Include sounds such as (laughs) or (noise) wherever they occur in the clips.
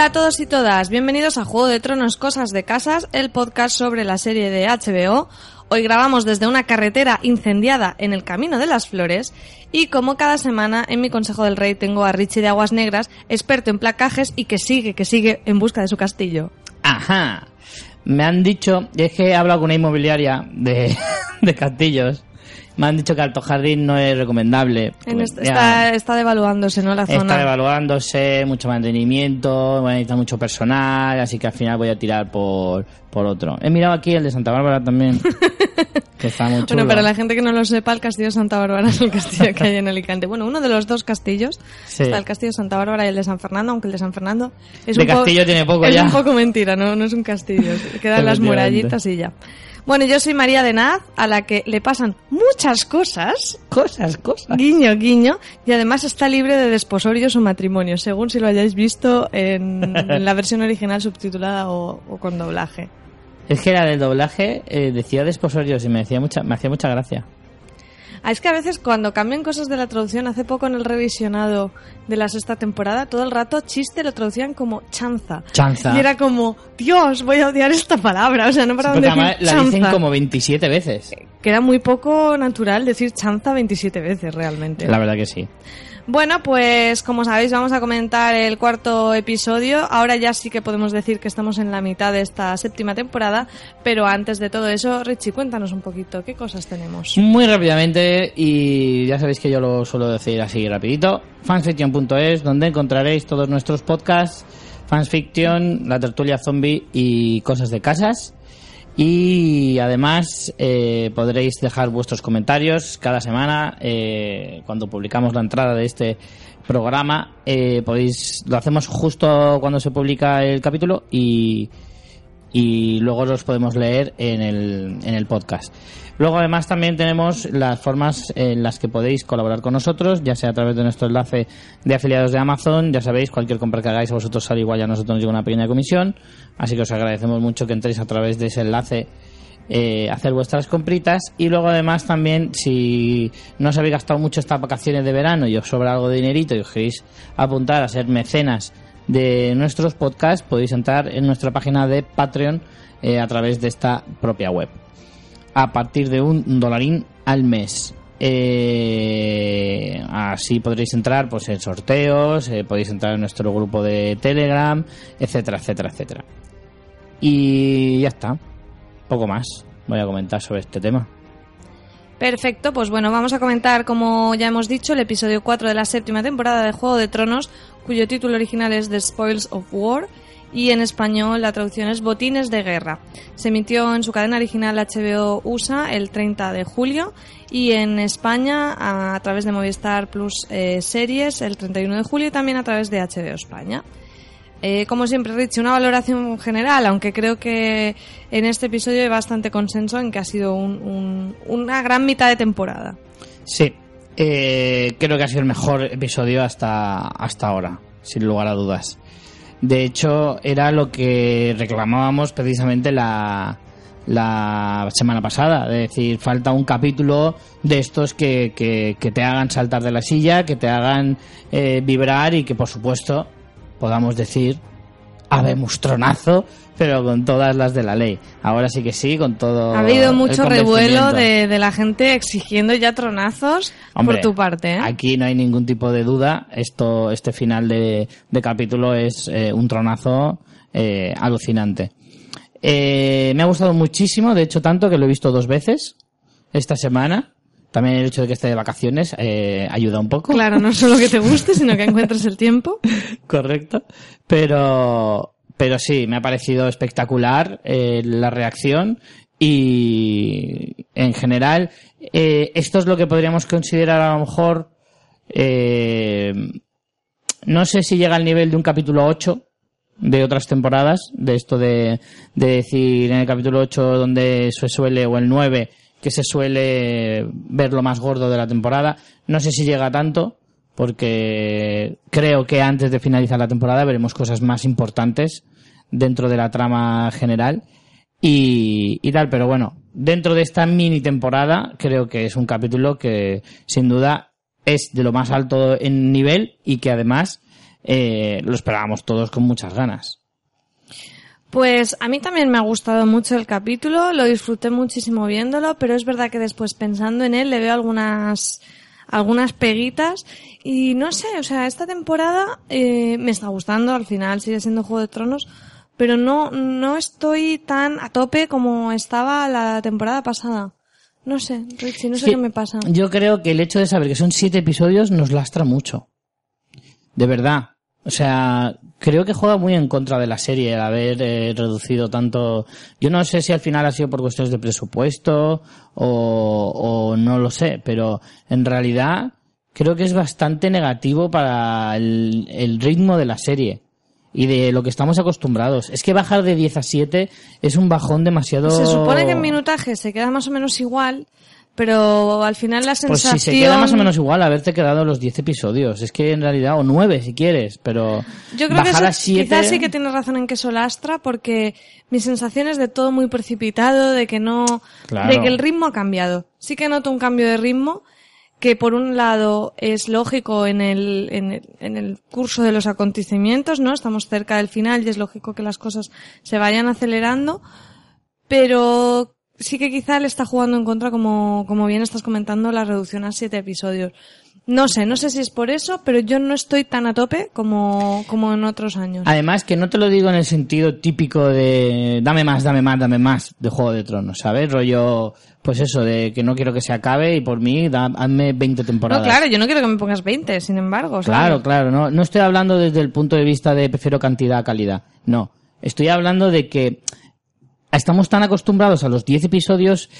Hola a todos y todas, bienvenidos a Juego de Tronos Cosas de Casas, el podcast sobre la serie de HBO. Hoy grabamos desde una carretera incendiada en el Camino de las Flores y como cada semana en mi Consejo del Rey tengo a Richie de Aguas Negras, experto en placajes y que sigue, que sigue en busca de su castillo. Ajá. Me han dicho, es que he hablado con una inmobiliaria de, (laughs) de castillos me han dicho que Alto Jardín no es recomendable. Pues está, está, devaluándose, ¿no? La zona. Está devaluándose, mucho mantenimiento, necesita mucho personal, así que al final voy a tirar por, por otro. He mirado aquí el de Santa Bárbara también, (laughs) que está muy chulo. Bueno, para la gente que no lo sepa, el castillo de Santa Bárbara es el castillo que hay en Alicante. Bueno, uno de los dos castillos. Está el castillo de Santa Bárbara y el de San Fernando, aunque el de San Fernando es de un castillo tiene poco es ya. un poco mentira, no, no es un castillo. (laughs) Quedan las murallitas y ya. Bueno, yo soy María de Naz, a la que le pasan muchas cosas. Cosas, cosas. Guiño, guiño. Y además está libre de desposorios o matrimonios, según si lo hayáis visto en, (laughs) la versión original subtitulada o, con doblaje. Es que era del doblaje, eh, decía desposorios y me, decía mucha, me hacía mucha gracia. Ah, es que a veces cuando cambian cosas de la traducción, hace poco en el revisionado de la sexta temporada, todo el rato chiste lo traducían como chanza. Chanza. Y era como, Dios, voy a odiar esta palabra. O sea, no para sí, decir la dicen como 27 veces. Queda muy poco natural decir chanza 27 veces realmente. La verdad que sí. Bueno, pues como sabéis vamos a comentar el cuarto episodio. Ahora ya sí que podemos decir que estamos en la mitad de esta séptima temporada, pero antes de todo eso, Richie, cuéntanos un poquito, ¿qué cosas tenemos? Muy rápidamente, y ya sabéis que yo lo suelo decir así rapidito, fansfiction.es, donde encontraréis todos nuestros podcasts, fansfiction, la tertulia zombie y cosas de casas. Y además eh, podréis dejar vuestros comentarios cada semana eh, cuando publicamos la entrada de este programa. Eh, podéis lo hacemos justo cuando se publica el capítulo y, y luego los podemos leer en el, en el podcast. Luego además también tenemos las formas en las que podéis colaborar con nosotros, ya sea a través de nuestro enlace de afiliados de Amazon, ya sabéis, cualquier compra que hagáis a vosotros sale igual, ya a nosotros nos llega una pequeña comisión, así que os agradecemos mucho que entréis a través de ese enlace eh, hacer vuestras compritas. Y luego además también si no os habéis gastado mucho estas vacaciones de verano y os sobra algo de dinerito y os queréis apuntar a ser mecenas de nuestros podcasts podéis entrar en nuestra página de Patreon eh, a través de esta propia web a partir de un dolarín al mes. Eh, así podréis entrar pues en sorteos, eh, podéis entrar en nuestro grupo de Telegram, etcétera, etcétera, etcétera. Y ya está. Poco más voy a comentar sobre este tema. Perfecto, pues bueno, vamos a comentar, como ya hemos dicho, el episodio 4 de la séptima temporada de Juego de Tronos, cuyo título original es The Spoils of War y en español la traducción es Botines de Guerra. Se emitió en su cadena original HBO USA el 30 de julio y en España a, través de Movistar Plus eh, Series el 31 de julio y también a través de HBO España. Eh, como siempre, Richie, una valoración general, aunque creo que en este episodio hay bastante consenso en que ha sido una gran mitad de temporada. Sí, eh, creo que ha sido el mejor episodio hasta, hasta ahora, sin lugar a dudas. De hecho, era lo que reclamábamos precisamente la, la semana pasada. Es decir, falta un capítulo de estos que, que, te hagan saltar de la silla, que te hagan eh, vibrar y que, por supuesto, podamos decir, habemos tronazo pero con todas las de la ley. Ahora sí que sí, con todo. Ha habido mucho revuelo de, la gente exigiendo ya tronazos por tu parte. ¿eh? Aquí no hay ningún tipo de duda. Esto, este final de, capítulo es eh, un tronazo eh, alucinante. me ha gustado muchísimo, de hecho tanto que lo he visto dos veces esta semana. También el hecho de que esté de vacaciones ayuda un poco. Claro, no solo que te guste, sino que encuentres el tiempo. (laughs) Correcto. Pero, pero sí, me ha parecido espectacular eh, la reacción y en general eh, esto es lo que podríamos considerar a lo mejor eh, no sé si llega al nivel de un capítulo 8 de otras temporadas, de esto de, de decir en el capítulo 8 donde se suele, o el 9, que se suele ver lo más gordo de la temporada. No sé si llega tanto, porque creo que antes de finalizar la temporada veremos cosas más importantes dentro de la trama general y, tal, pero bueno, dentro de esta mini temporada creo que es un capítulo que sin duda es de lo más alto en nivel y que además eh, lo esperábamos todos con muchas ganas. Pues a mí también me ha gustado mucho el capítulo, lo disfruté muchísimo viéndolo, pero es verdad que después pensando en él le veo algunas algunas peguitas y no sé, o sea, esta temporada eh, me está gustando, al final sigue siendo Juego de Tronos, pero no no estoy tan a tope como estaba la temporada pasada. No sé, Richie, no sé Sí, qué me pasa. Yo creo que el hecho de saber que son siete episodios nos lastra mucho. De verdad. O sea, creo que juega muy en contra de la serie el haber eh, reducido tanto. Yo no sé si al final ha sido por cuestiones de presupuesto o, o no lo sé, pero en realidad creo que es bastante negativo para el, ritmo de la serie y de lo que estamos acostumbrados. Es que bajar de 10 a 7 es un bajón demasiado. Se supone que en minutaje se queda más o menos igual, pero al final la Pues sensación... si se queda más o menos igual haberte quedado los 10 episodios. Es que en realidad, o 9 si quieres, pero Yo creo que bajar a eso, 7... quizás sí que tienes razón en que eso lastra, porque mi sensación es de todo muy precipitado, de que no, Claro. de que el ritmo ha cambiado. Sí que noto un cambio de ritmo, que por un lado es lógico en el, en el, en el curso de los acontecimientos, ¿no? Estamos cerca del final y es lógico que las cosas se vayan acelerando, pero sí que quizá le está jugando en contra, como, como bien estás comentando, la reducción a siete episodios. No sé, no sé si es por eso, pero yo no estoy tan a tope como, como en otros años. Además, que no te lo digo en el sentido típico de dame más, dame más, dame más de Juego de Tronos, ¿sabes? Rollo, pues eso, de que no quiero que se acabe y por mí, da- hazme 20 No, temporadas. claro, yo no quiero que me pongas 20, sin embargo. ¿sabes? Claro, claro, no, no estoy hablando desde el punto de vista de prefiero cantidad a calidad. No. Estoy hablando de que estamos tan acostumbrados a los 10 episodios,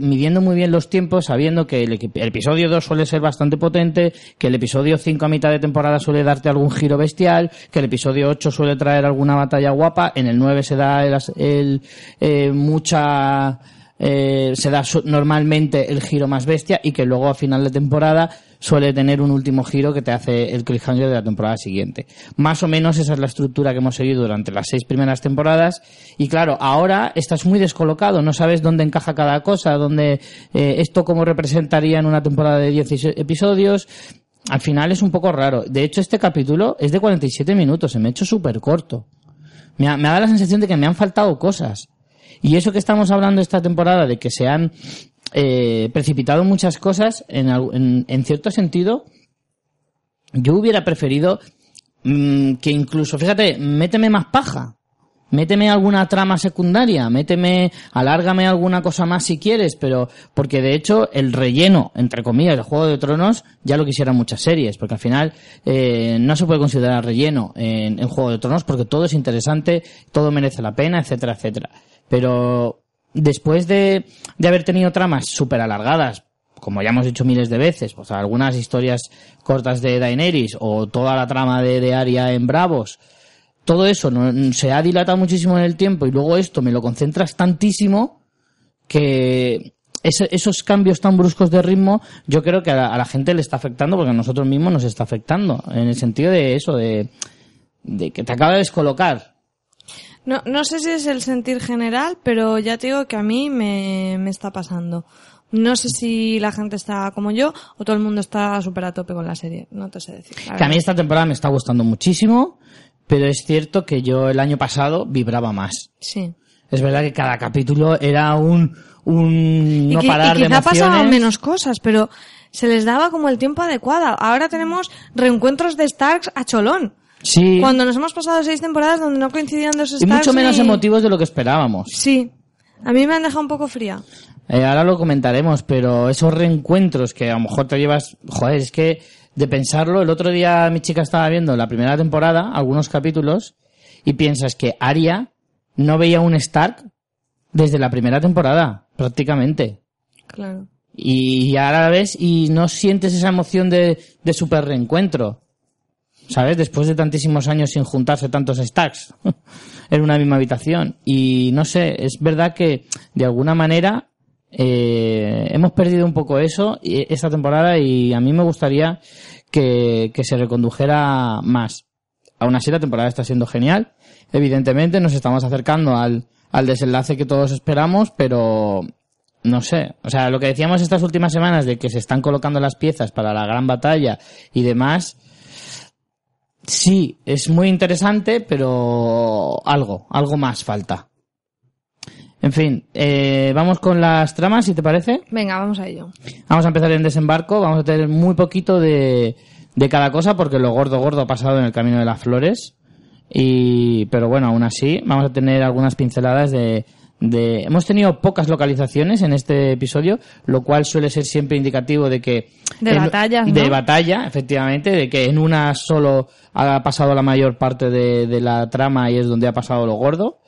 midiendo muy bien los tiempos, sabiendo que el, el episodio 2 suele ser bastante potente, que el episodio 5 a mitad de temporada suele darte algún giro bestial, que el episodio 8 suele traer alguna batalla guapa, en el 9 se da el, el, eh, mucha, eh, se da normalmente el giro más bestia y que luego a final de temporada suele tener un último giro que te hace el cliffhanger de la temporada siguiente. Más o menos esa es la estructura que hemos seguido durante las seis primeras temporadas y claro, ahora estás muy descolocado, no sabes dónde encaja cada cosa, dónde eh, esto cómo representaría en una temporada de 10 episodios. Al final es un poco raro. De hecho, este capítulo es de 47 minutos, se me ha hecho súper corto. Me ha, me ha dado la sensación de que me han faltado cosas. Y eso que estamos hablando esta temporada de que se han eh, precipitado muchas cosas, en, en, en cierto sentido, yo hubiera preferido mm, que incluso, fíjate, méteme más paja. Méteme alguna trama secundaria, méteme, alárgame alguna cosa más si quieres, pero porque de hecho el relleno, entre comillas, del Juego de Tronos ya lo quisieran muchas series, porque al final eh, no se puede considerar relleno en, en Juego de Tronos porque todo es interesante, todo merece la pena, etcétera, etcétera. Pero después de, de haber tenido tramas súper alargadas, como ya hemos dicho miles de veces, pues algunas historias cortas de Daenerys o toda la trama de, de Arya en Bravos, todo eso no, se ha dilatado muchísimo en el tiempo y luego esto me lo concentras tantísimo que ese- esos cambios tan bruscos de ritmo yo creo que a la, a la gente le está afectando porque a nosotros mismos nos está afectando en el sentido de eso, de, de que te acaba de descolocar. No, no sé si es el sentir general, pero ya te digo que a mí me, me está pasando. No sé si la gente está como yo o todo el mundo está súper a tope con la serie. No te sé decir. Que a mí esta temporada me está gustando muchísimo, pero es cierto que yo el año pasado vibraba más. Sí. Es verdad que cada capítulo era un, un no y, qui- parar y de quizá emociones. pasaban menos cosas, pero se les daba como el tiempo adecuado. Ahora tenemos reencuentros de Starks a cholón. Sí, Cuando nos hemos pasado seis temporadas donde no coincidían dos y Starks. mucho menos ni- emotivos de lo que esperábamos. Sí. A mí me han dejado un poco fría. Eh, ahora lo comentaremos, pero esos reencuentros que a lo mejor te llevas, joder, es que de pensarlo, el otro día mi chica estaba viendo la primera temporada, algunos capítulos, y piensas que Arya no veía un Stark desde la primera temporada, prácticamente. Claro. Y ahora la ves y no sientes esa emoción de, de super reencuentro. ¿Sabes? Después de tantísimos años sin juntarse tantos stacks (laughs) en una misma habitación. Y no sé, es verdad que de alguna manera eh, hemos perdido un poco eso esta temporada y a mí me gustaría que, que se recondujera más. Aún así la temporada está siendo genial. Evidentemente nos estamos acercando al, al desenlace que todos esperamos, pero no sé, o sea, lo que decíamos estas últimas semanas de que se están colocando las piezas para la gran batalla y demás, sí, es muy interesante, pero algo, algo más falta. En fin, eh, vamos con las tramas, si te parece. Venga, vamos a ello. Vamos a empezar en desembarco, vamos a tener muy poquito de, de cada cosa, porque lo gordo gordo ha pasado en el camino de las flores. Y, pero bueno, aún así, vamos a tener algunas pinceladas de, de, hemos tenido pocas localizaciones en este episodio, lo cual suele ser siempre indicativo de que De en- batallas, ¿no? de batalla, efectivamente, de que en una solo ha pasado la mayor parte de, de la trama y es donde ha pasado lo gordo.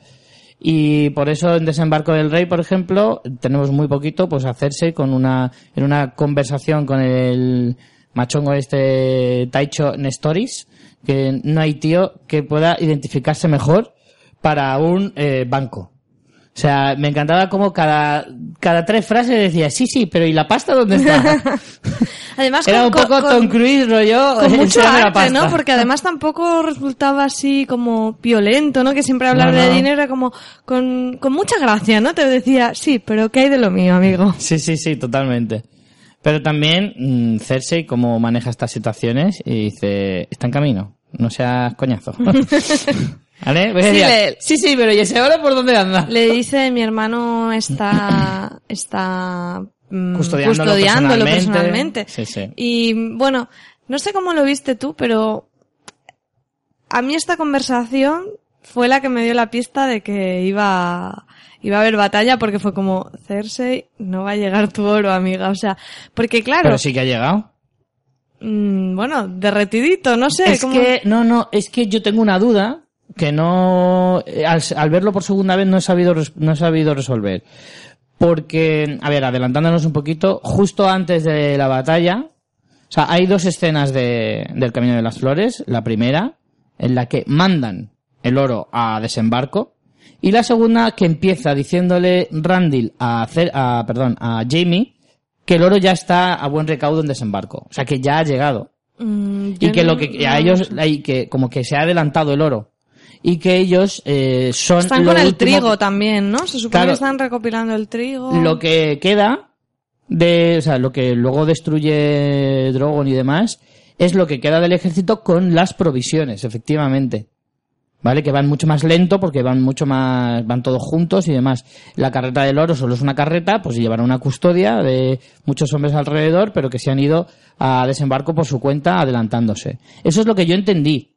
Y por eso en Desembarco del Rey, por ejemplo, tenemos muy poquito, pues hacerse con una, en una conversación con el machongo este Taicho Nestoris, que no hay tío que pueda identificarse mejor para un eh, banco. O sea, me encantaba como cada, cada tres frases decía, sí, sí, pero ¿y la pasta dónde está? (laughs) Además, Era con- un poco con- Tom Cruise rollo. con (laughs) mucho enséñame la arte, pasta. ¿no? Porque además tampoco resultaba así como violento, ¿no? Que siempre hablar No, de dinero era como con, con mucha gracia, ¿no? Te decía, sí, pero ¿qué hay de lo mío, amigo? (laughs) Sí, sí, sí, totalmente. Pero también mm, Cersei cómo maneja estas situaciones y dice, está en camino, no seas coñazo. ¿Vale? A Sí, le- sí, sí, pero ¿y ese ahora por dónde anda? Le dice, mi hermano está, está mm, Custodiándolo custodiándolo personalmente. personalmente. Sí, sí. Y bueno, no sé cómo lo viste tú, pero a mí esta conversación fue la que me dio la pista de que iba, iba a haber batalla porque fue como, Cersei, no va a llegar tu oro, amiga. O sea, porque claro, Pero sí que ha llegado. mm, bueno, derretidito, no sé. Es cómo- que, no, no, es que yo tengo una duda que no, eh, al, al verlo por segunda vez no he sabido, no he sabido resolver. Porque, a ver, adelantándonos un poquito, justo antes de la batalla, o sea, hay dos escenas de, del Camino de las Flores. La primera, en la que mandan el oro a desembarco. Y la segunda, que empieza diciéndole Randall a hacer, a, perdón, a Jamie, que el oro ya está a buen recaudo en desembarco. O sea, que ya ha llegado Mm, y que no- lo que a lo ellos hay que como que se ha adelantado el oro y que ellos eh, son Están con el trigo también, ¿no? Se supone Claro. que están recopilando el trigo. lo que queda de o sea lo que luego destruye Drogon y demás es lo que queda del ejército con las provisiones efectivamente ¿Vale? Que van mucho más lento porque van mucho más, van todos juntos y demás. La carreta del oro solo es una carreta, pues llevará una custodia de muchos hombres alrededor, pero que se han ido a desembarco por su cuenta adelantándose. Eso es lo que yo entendí.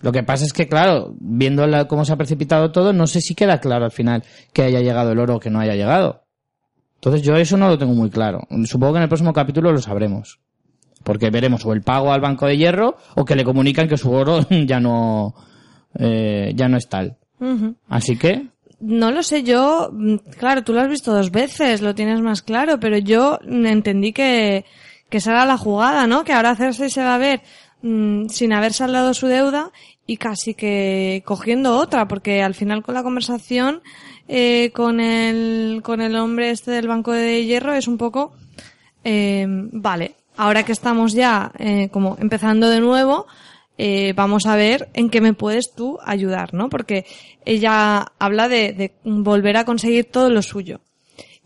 Lo que pasa es que, claro, viendo la- cómo se ha precipitado todo, no sé si queda claro al final que haya llegado el oro o que no haya llegado. Entonces yo eso no lo tengo muy claro. Supongo que en el próximo capítulo lo sabremos. Porque veremos o el pago al Banco de Hierro o que le comunican que su oro (laughs) ya no, eh, ya no es tal. Así que, No lo sé, yo, mm, claro, tú lo has visto dos veces, lo tienes más claro, pero yo entendí que, que esa era la jugada, ¿no? Que ahora Cersei se va a ver mm, sin haber saldado su deuda y casi que cogiendo otra, porque al final con la conversación eh, con el con el hombre este del banco de hierro es un poco eh, vale, ahora que estamos ya eh, como empezando de nuevo, eh, vamos a ver en qué me puedes tú ayudar, ¿no? Porque ella habla de, de volver a conseguir todo lo suyo.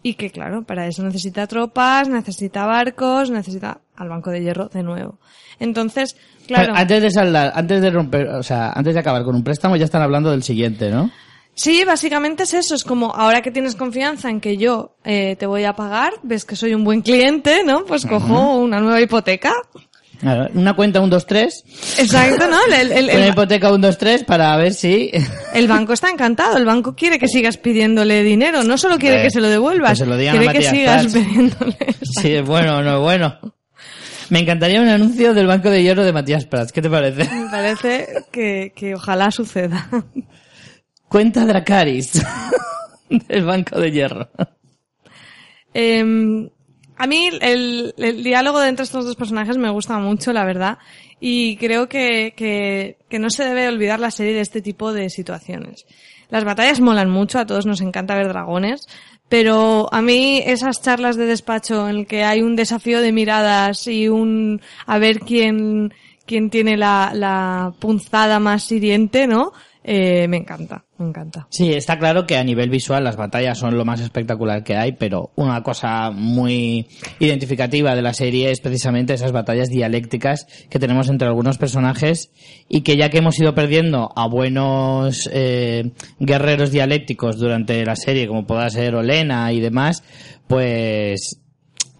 Y que claro, para eso necesita tropas, necesita barcos, necesita al Banco de Hierro de nuevo. Entonces, claro. antes de saldar, antes de romper, o sea, antes de acabar con un préstamo ya están hablando del siguiente, ¿no? Sí, básicamente es eso. Es como ahora que tienes confianza en que yo eh, te voy a pagar, ves que soy un buen cliente, ¿no? Pues cojo una nueva hipoteca. Una cuenta 1, 2, 3, Exacto, ¿no? El, el- el- una hipoteca 1, 2, 3 para ver si... (laughs) el banco está encantado. El banco quiere que sigas pidiéndole dinero. No solo quiere que se lo devuelvas, que se lo digan a quiere que sigas Prats. pidiéndole. si es bueno o no es bueno. Me encantaría un anuncio del Banco de Hierro de Matías Prats. ¿Qué te parece? Me parece que, que ojalá suceda. Cuenta Dracaris (laughs) del Banco de Hierro. Eh, a mí el, el diálogo de entre estos dos personajes me gusta mucho, la verdad, y creo que, que, que no se debe olvidar la serie de este tipo de situaciones. Las batallas molan mucho, a todos nos encanta ver dragones, pero a mí esas charlas de despacho en el que hay un desafío de miradas y un a ver quién, quién tiene la, la punzada más hiriente, ¿no? Eh, me encanta, me encanta. Sí, está claro que a nivel visual las batallas son lo más espectacular que hay, pero una cosa muy identificativa de la serie es precisamente esas batallas dialécticas que tenemos entre algunos personajes y que ya que hemos ido perdiendo a buenos eh, guerreros dialécticos durante la serie, como pueda ser Olena y demás, pues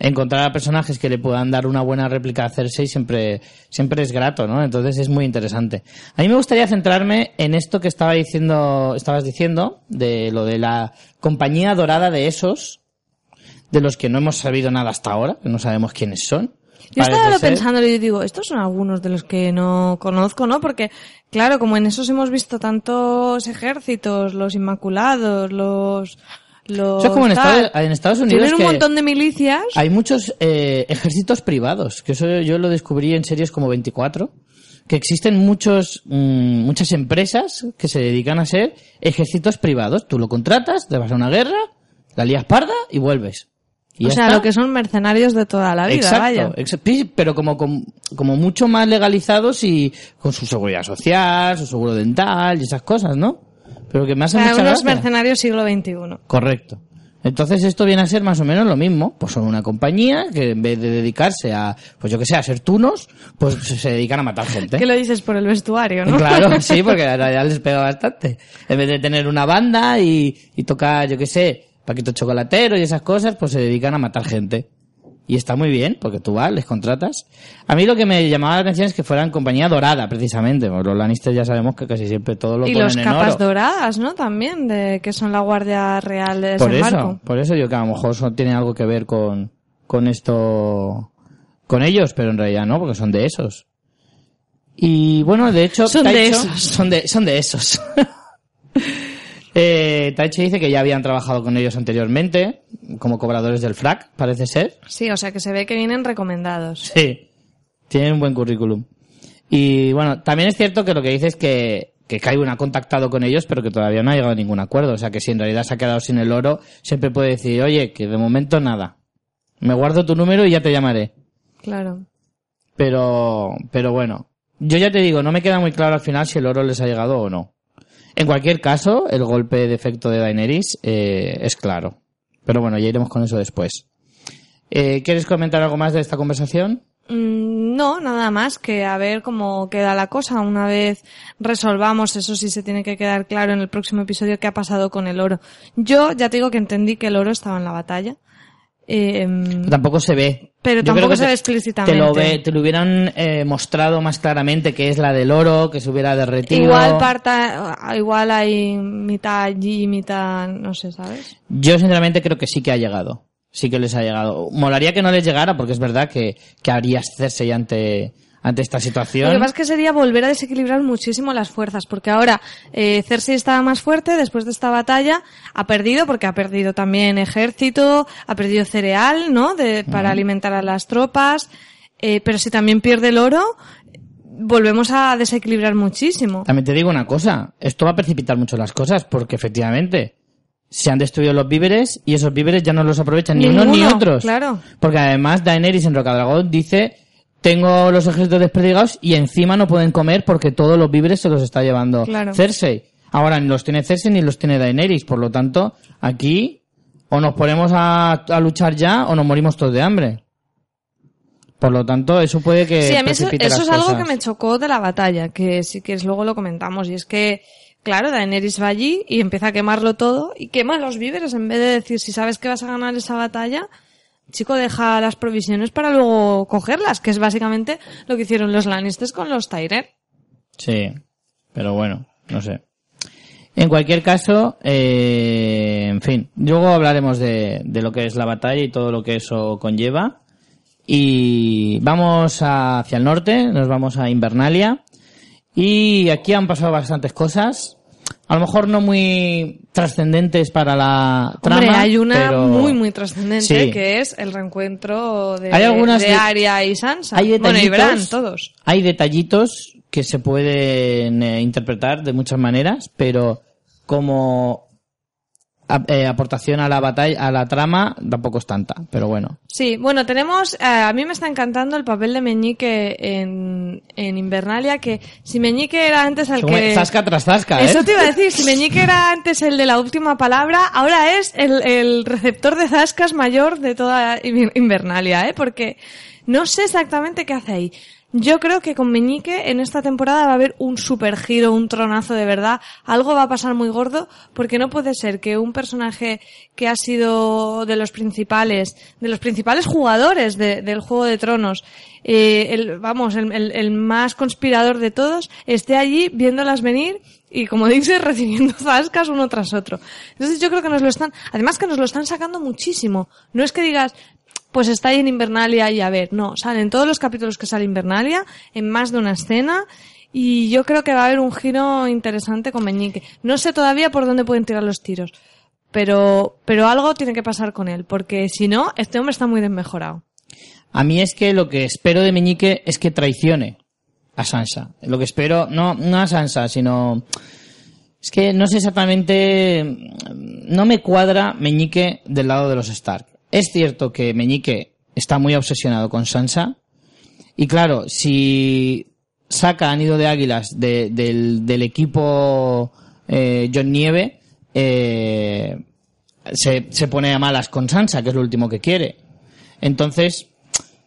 encontrar a personajes que le puedan dar una buena réplica a Cersei siempre, siempre es grato, ¿no? Entonces es muy interesante. A mí me gustaría centrarme en esto que estaba diciendo, estabas diciendo, de lo de la compañía dorada de esos, de los que no hemos sabido nada hasta ahora, que no sabemos quiénes son. Yo estaba pensando y digo, estos son algunos de los que no conozco, ¿no? Porque, claro, como en esos hemos visto tantos ejércitos, los Inmaculados, los... los Eso es como en Estados, en Estados Unidos Tienen un que montón de milicias. hay muchos eh, ejércitos privados, que eso yo lo descubrí en series como 24, que existen muchos, mm, muchas empresas que se dedican a ser ejércitos privados. Tú lo contratas, te vas a una guerra, la lías parda y vuelves. Y o sea, está. lo que son mercenarios de toda la vida, Exacto, vaya. exa- sí, pero como, como, como mucho más legalizados y con su seguridad social, su seguro dental y esas cosas, ¿no? Pero que me O hace sea, mucha unos gracia. mercenarios siglo XXI. Correcto. Entonces esto viene a ser más o menos lo mismo. Pues son una compañía que en vez de dedicarse a, pues yo que sé, a ser tunos, pues se dedican a matar gente. ¿Qué lo dices por el vestuario, no? Claro, (laughs) sí, porque ahora ya les pega bastante. En vez de tener una banda y, y tocar, yo que sé, paquito chocolatero y esas cosas, pues se dedican a matar gente. Y está muy bien, porque tú vas, les contratas. A mí lo que me llamaba la atención es que fueran compañía dorada, precisamente. porque Los Lannister ya sabemos que casi siempre todo lo y ponen los en capas oro. doradas, ¿no? También, de que son la Guardia Real de Por eso, por eso yo que a lo mejor eso tiene algo que ver con, con esto, con ellos, pero en realidad no, porque son de esos. Y bueno, de hecho, Son de esos. Son de, son de esos. (laughs) eh, Taichi dice que ya habían trabajado con ellos anteriormente, como cobradores del FRAC, parece ser. Sí, o sea que se ve que vienen recomendados. Sí, tienen un buen currículum. Y bueno, también es cierto que lo que dice es que, que Kaibun ha contactado con ellos, pero que todavía no ha llegado a ningún acuerdo. O sea que si en realidad se ha quedado sin el oro, siempre puede decir, oye, que de momento nada. Me guardo tu número y ya te llamaré. Claro. Pero, pero bueno, yo ya te digo, no me queda muy claro al final si el oro les ha llegado o no. En cualquier caso, el golpe de efecto de Daenerys eh, es claro. Pero bueno, ya iremos con eso después. Eh, ¿Quieres comentar algo más de esta conversación? Mm, No, nada más que a ver cómo queda la cosa. Una vez resolvamos, eso sí se tiene que quedar claro en el próximo episodio qué ha pasado con el oro. Yo ya te digo que entendí que el oro estaba en la batalla. Eh, Tampoco se ve. Pero Yo tampoco se ve te- explícitamente. Te lo, ve- te lo hubieran eh, mostrado más claramente que es la del oro, que se hubiera derretido. igual parta, igual hay mitad allí, mitad, no sé, ¿sabes? Yo sinceramente creo que sí que ha llegado. Sí que les ha llegado. Molaría que no les llegara porque es verdad que, que habría Cersei ante, ante esta situación. Lo que pasa es que sería volver a desequilibrar muchísimo las fuerzas, porque ahora eh, Cersei estaba más fuerte después de esta batalla, ha perdido porque ha perdido también ejército, ha perdido cereal, ¿no? De, para alimentar a las tropas, eh, pero si también pierde el oro, volvemos a desequilibrar muchísimo. También te digo una cosa, esto va a precipitar mucho las cosas porque efectivamente se han destruido los víveres y esos víveres ya no los aprovechan ni unos ni otros. claro. Porque además Daenerys en Rocadragón dice tengo los ejércitos desperdigados y encima no pueden comer porque todos los víveres se los está llevando Claro. Cersei. Ahora ni los tiene Cersei ni los tiene Daenerys, por lo tanto aquí o nos ponemos a, a luchar ya o nos morimos todos de hambre. Por lo tanto, eso puede que Sí, a mí eso, eso es algo cosas. que me chocó de la batalla, que si quieres luego lo comentamos, y es que, claro, Daenerys va allí y empieza a quemarlo todo, y quema los víveres, en vez de decir, si sabes que vas a ganar esa batalla, chico, deja las provisiones para luego cogerlas, que es básicamente lo que hicieron los Lannisters con los Tyrell. Sí, pero bueno, no sé. En cualquier caso, eh, en fin, luego hablaremos de, de lo que es la batalla y todo lo que eso conlleva. Y vamos hacia el norte, nos vamos a Invernalia. Y aquí han pasado bastantes cosas. A lo mejor no muy trascendentes para la trama. Hombre, hay una pero muy, muy trascendente, Sí. que es el reencuentro de, Hay algunas de de- Arya y Sansa. hay bueno, y Bran, todos. Hay detallitos que se pueden eh, interpretar de muchas maneras, pero como a- eh, aportación a la batalla, a la trama, tampoco es tanta, pero bueno. Sí, bueno, tenemos, eh, a mí me está encantando el papel de Meñique en, en Invernalia, que si Meñique era antes el Como que... Zasca tras zasca, ¿eh? Eso te iba a decir, si Meñique era antes el de la última palabra, ahora es el, el receptor de zascas mayor de toda Inver- Invernalia, ¿eh? Porque no sé exactamente qué hace ahí. Yo creo que con Meñique en esta temporada va a haber un super giro, un tronazo de verdad. Algo va a pasar muy gordo porque no puede ser que un personaje que ha sido de los principales, de los principales jugadores de- del Juego de Tronos, eh, el, vamos, el, el- el más conspirador de todos, esté allí viéndolas venir y como dices, (laughs) recibiendo zascas uno tras otro. Entonces yo creo que nos lo están, además que nos lo están sacando muchísimo. No es que digas, pues está ahí en Invernalia y a ver, no, salen todos los capítulos que sale Invernalia, en más de una escena, y yo creo que va a haber un giro interesante con Meñique. No sé todavía por dónde pueden tirar los tiros, pero, pero algo tiene que pasar con él, porque si no, este hombre está muy desmejorado. A mí es que lo que espero de Meñique es que traicione a Sansa. Lo que espero, no, no a Sansa, sino... Es que no sé exactamente... No me cuadra Meñique del lado de los Stark. Es cierto que Meñique está muy obsesionado con Sansa. Y claro, si saca a Nido de Águilas de- del, equipo eh, John Nieve, eh, se, se pone a malas con Sansa, que es lo último que quiere. Entonces,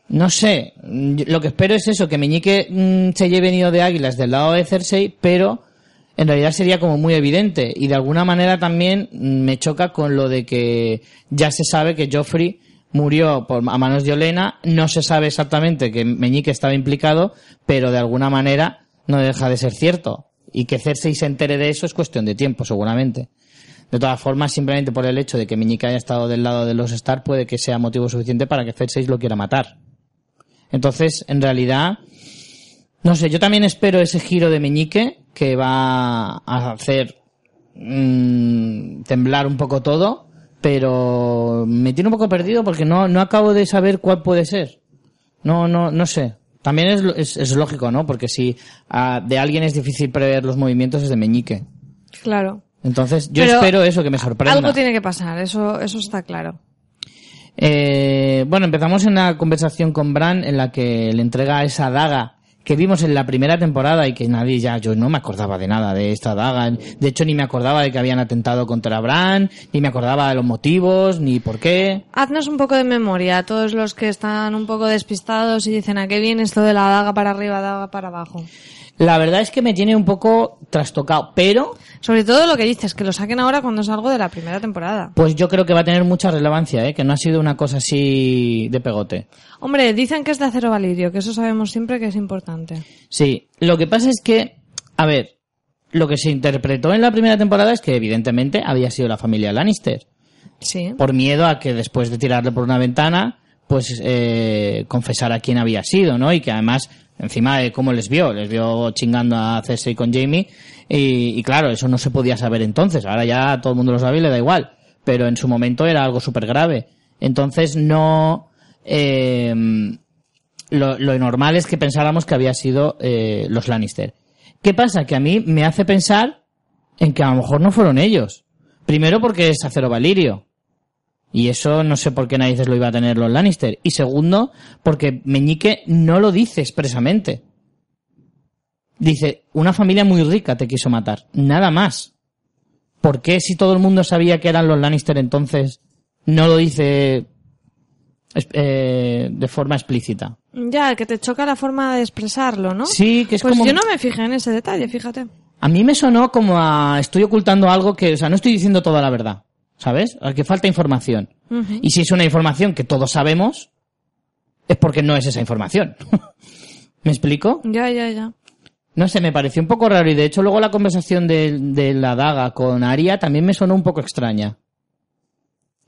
no sé, lo que espero es eso, que Meñique mm, se lleve nido de águilas del lado de Cersei, pero en realidad sería como muy evidente. Y de alguna manera también me choca con lo de que ya se sabe que Joffrey murió por, a manos de Olena, no se sabe exactamente que Meñique estaba implicado, pero de alguna manera no deja de ser cierto. Y que Cersei se entere de eso es cuestión de tiempo, seguramente. De todas formas, simplemente por el hecho de que Meñique haya estado del lado de los Stark puede que sea motivo suficiente para que Cersei lo quiera matar. Entonces, en realidad, no sé, yo también espero ese giro de Meñique que va a hacer mm, temblar un poco todo, pero me tiene un poco perdido porque no, no acabo de saber cuál puede ser. No, no, no sé. También es, es, es lógico, ¿no? Porque si de alguien es difícil prever los movimientos es de Meñique. Claro. Entonces, yo Pero espero eso, que me sorprenda. Algo tiene que pasar, eso, eso está claro. Eh, bueno, empezamos en la conversación con Bran en la que le entrega esa daga que vimos en la primera temporada y que nadie ya, yo no me acordaba de nada de esta daga. De hecho, ni me acordaba de que habían atentado contra Bran, ni me acordaba de los motivos, ni por qué. Haznos un poco de memoria a todos los que están un poco despistados y dicen a qué viene esto de la daga para arriba, daga para abajo. La verdad es que me tiene un poco trastocado, pero Sobre todo lo que dices, que lo saquen ahora cuando salgo de la primera temporada. pues yo creo que va a tener mucha relevancia, ¿eh? que no ha sido una cosa así de pegote. Hombre, dicen que es de acero valirio, que eso sabemos siempre que es importante. Sí, lo que pasa es que, a ver, lo que se interpretó en la primera temporada es que evidentemente había sido la familia Lannister. Sí. por miedo a que después de tirarle por una ventana, pues eh, confesara quién había sido, ¿no? Y que además, encima de cómo les vio, les vio chingando a Cersei con Jamie, y, claro, eso no se podía saber entonces, ahora ya todo el mundo lo sabe y le da igual, pero en su momento era algo súper grave. Entonces no... eh, lo, lo normal es que pensáramos que había sido eh, los Lannister. ¿Qué pasa? Que a mí me hace pensar en que a lo mejor no fueron ellos. Primero porque es acero valirio. Y eso no sé por qué narices lo iba a tener los Lannister. Y segundo, porque Meñique no lo dice expresamente. Dice, una familia muy rica te quiso matar. Nada más. ¿Por qué si todo el mundo sabía que eran los Lannister entonces no lo dice eh, de forma explícita? Ya, que te choca la forma de expresarlo, ¿no? Sí, que es pues como... yo no me fijé en ese detalle, fíjate. A mí me sonó como a estoy ocultando algo que, o sea, no estoy diciendo toda la verdad, ¿sabes? Al que falta información. Y si es una información que todos sabemos, es porque no es esa información. (laughs) ¿Me explico? Ya, ya, ya. No sé, me pareció un poco raro y de hecho luego la conversación de, de la daga con Aria también me sonó un poco extraña.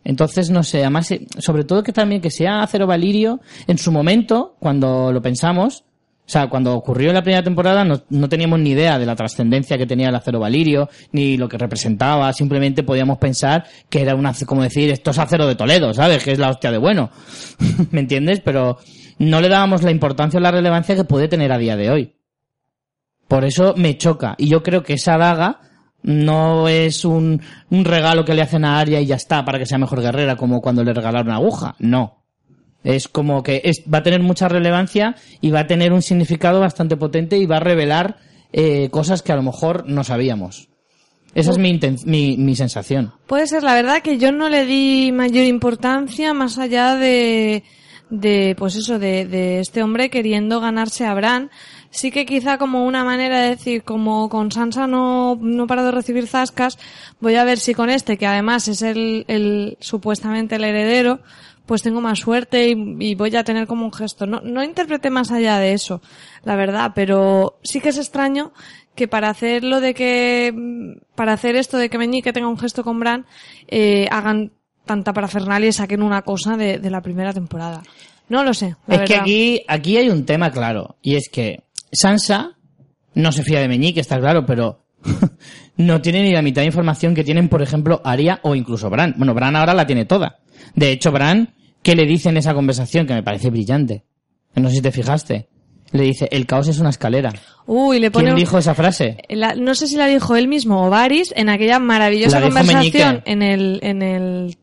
Entonces, no sé, además, eh, sobre todo que también que sea Acero Valirio, en su momento, cuando lo pensamos, o sea, cuando ocurrió la primera temporada no, no teníamos ni idea de la trascendencia que tenía el acero valirio, ni lo que representaba, simplemente podíamos pensar que era una, como decir, esto es acero de Toledo, ¿sabes? Que es la hostia de bueno. (laughs) ¿Me entiendes? Pero no le dábamos la importancia o la relevancia que puede tener a día de hoy. Por eso me choca. Y yo creo que esa daga No es un, un regalo que le hacen a Arya y ya está para que sea mejor guerrera, como cuando le regalaron una aguja. No. Es como que es, va a tener mucha relevancia y va a tener un significado bastante potente y va a revelar eh, cosas que a lo mejor no sabíamos. Esa es mi, mi, mi sensación. Puede ser, la verdad que yo no le di mayor importancia más allá de, de pues eso, de, de este hombre queriendo ganarse a Bran. Sí que quizá como una manera de decir, como con Sansa no, no paro de recibir zascas, voy a ver si con este, que además es el, el supuestamente el heredero, pues tengo más suerte y, y voy a tener como un gesto. No, no interpreté más allá de eso, la verdad, pero sí que es extraño que para hacerlo de que, para hacer esto de que Meñique tenga un gesto con Bran, eh, hagan tanta parafernalia y saquen una cosa de, de la primera temporada. No lo sé, la es que aquí, aquí hay un tema claro, y es que Sansa no se fía de Meñique, está claro, pero (laughs) no tiene ni la mitad de información que tienen, por ejemplo, Arya o incluso Bran. Bueno, Bran ahora la tiene toda. De hecho, Bran, ¿qué le dice en esa conversación? Que me parece brillante. No sé si te fijaste. Le dice, el caos es una escalera. Uy, le pone ¿Quién dijo esa frase? la- no sé si la dijo él mismo o Varys en aquella maravillosa conversación en el, en el,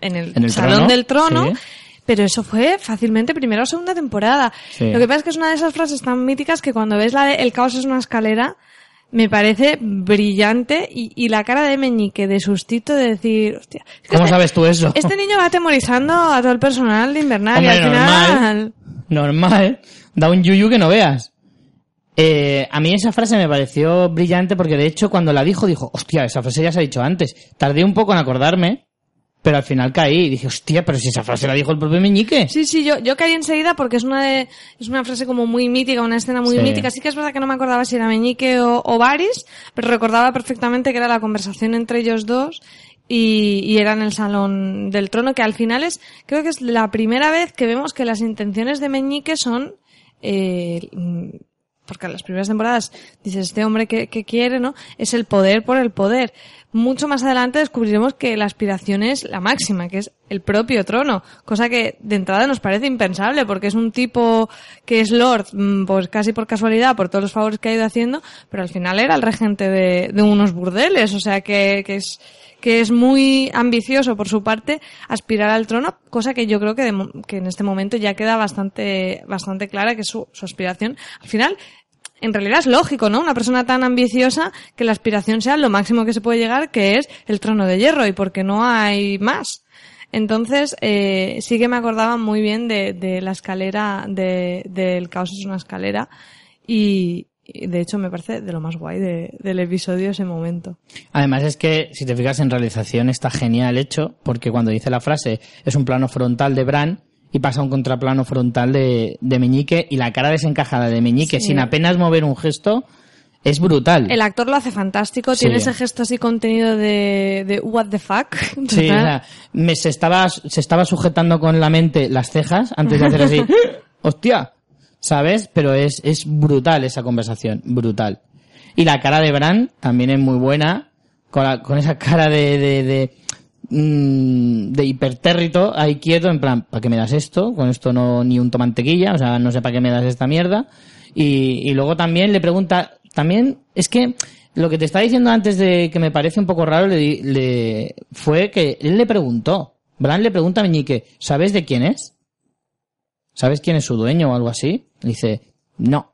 en el, ¿En el salón trono? del trono. Sí. Pero eso fue fácilmente primera o segunda temporada. Sí. Lo que pasa es que es una de esas frases tan míticas que cuando ves la de el caos es una escalera, me parece brillante y, y la cara de Meñique de sustito de decir, hostia, es que ¿Cómo este- sabes tú eso? Este niño va atemorizando a todo el personal de Invernal y Hombre, al final... normal. Normal. Da un yuyu que no veas. Eh, a mí esa frase me pareció brillante porque de hecho cuando la dijo, dijo, hostia, esa frase ya se ha dicho antes. Tardé un poco en acordarme, pero al final caí y dije, hostia, pero si esa frase la dijo el propio Meñique. Sí, sí, yo, yo caí enseguida porque es una de, es una frase como muy mítica, una escena muy Sí. mítica. Sí que es verdad que no me acordaba si era Meñique o, o Varys, pero recordaba perfectamente que era la conversación entre ellos dos y, y era en el salón del trono, que al final es, creo que es la primera vez que vemos que las intenciones de Meñique son, eh, porque en las primeras temporadas dices, este hombre que, que quiere, ¿no? Es el poder por el poder. Mucho más adelante descubriremos que la aspiración es la máxima, que es el propio trono, cosa que de entrada nos parece impensable, porque es un tipo que es Lord, mm, pues casi por casualidad, por todos los favores que ha ido haciendo, pero al final era el regente de, unos burdeles, o sea que, que es, que es muy ambicioso por su parte aspirar al trono, cosa que yo creo que, de que en este momento ya queda bastante, bastante clara que su, su aspiración, al final, en realidad es lógico, ¿no? Una persona tan ambiciosa que la aspiración sea lo máximo que se puede llegar, que es el trono de hierro, y porque no hay más. Entonces, eh, sí que me acordaba muy bien de, de la escalera, de, del caos es una escalera, y, y de hecho me parece de lo más guay de- del episodio ese momento. Además es que, si te fijas en realización, está genial hecho, porque cuando dice la frase es un plano frontal de Bran y pasa a un contraplano frontal de, de Meñique y la cara desencajada de Meñique Sí. sin apenas mover un gesto es brutal. El actor lo hace fantástico, Sí. tiene ese gesto así contenido de, de what the fuck. (laughs) Sí, o sea, me, se, estaba, se estaba sujetando con la mente las cejas antes de hacer así. (laughs) ¡Hostia! ¿Sabes? Pero es, es brutal esa conversación, brutal. Y la cara de Bran también es muy buena, con, la- con esa cara de, de, de, mm, de hipertérrito ahí quieto, en plan, ¿para qué me das esto? Con esto no, ni un tomantequilla, o sea, no sé para qué me das esta mierda. Y, y luego también le pregunta, también, es que lo que te estaba diciendo antes de que me parece un poco raro, le, le, fue que él le preguntó, Bran le pregunta a Meñique, ¿sabes de quién es? ¿Sabes quién es su dueño o algo así? Le dice, no.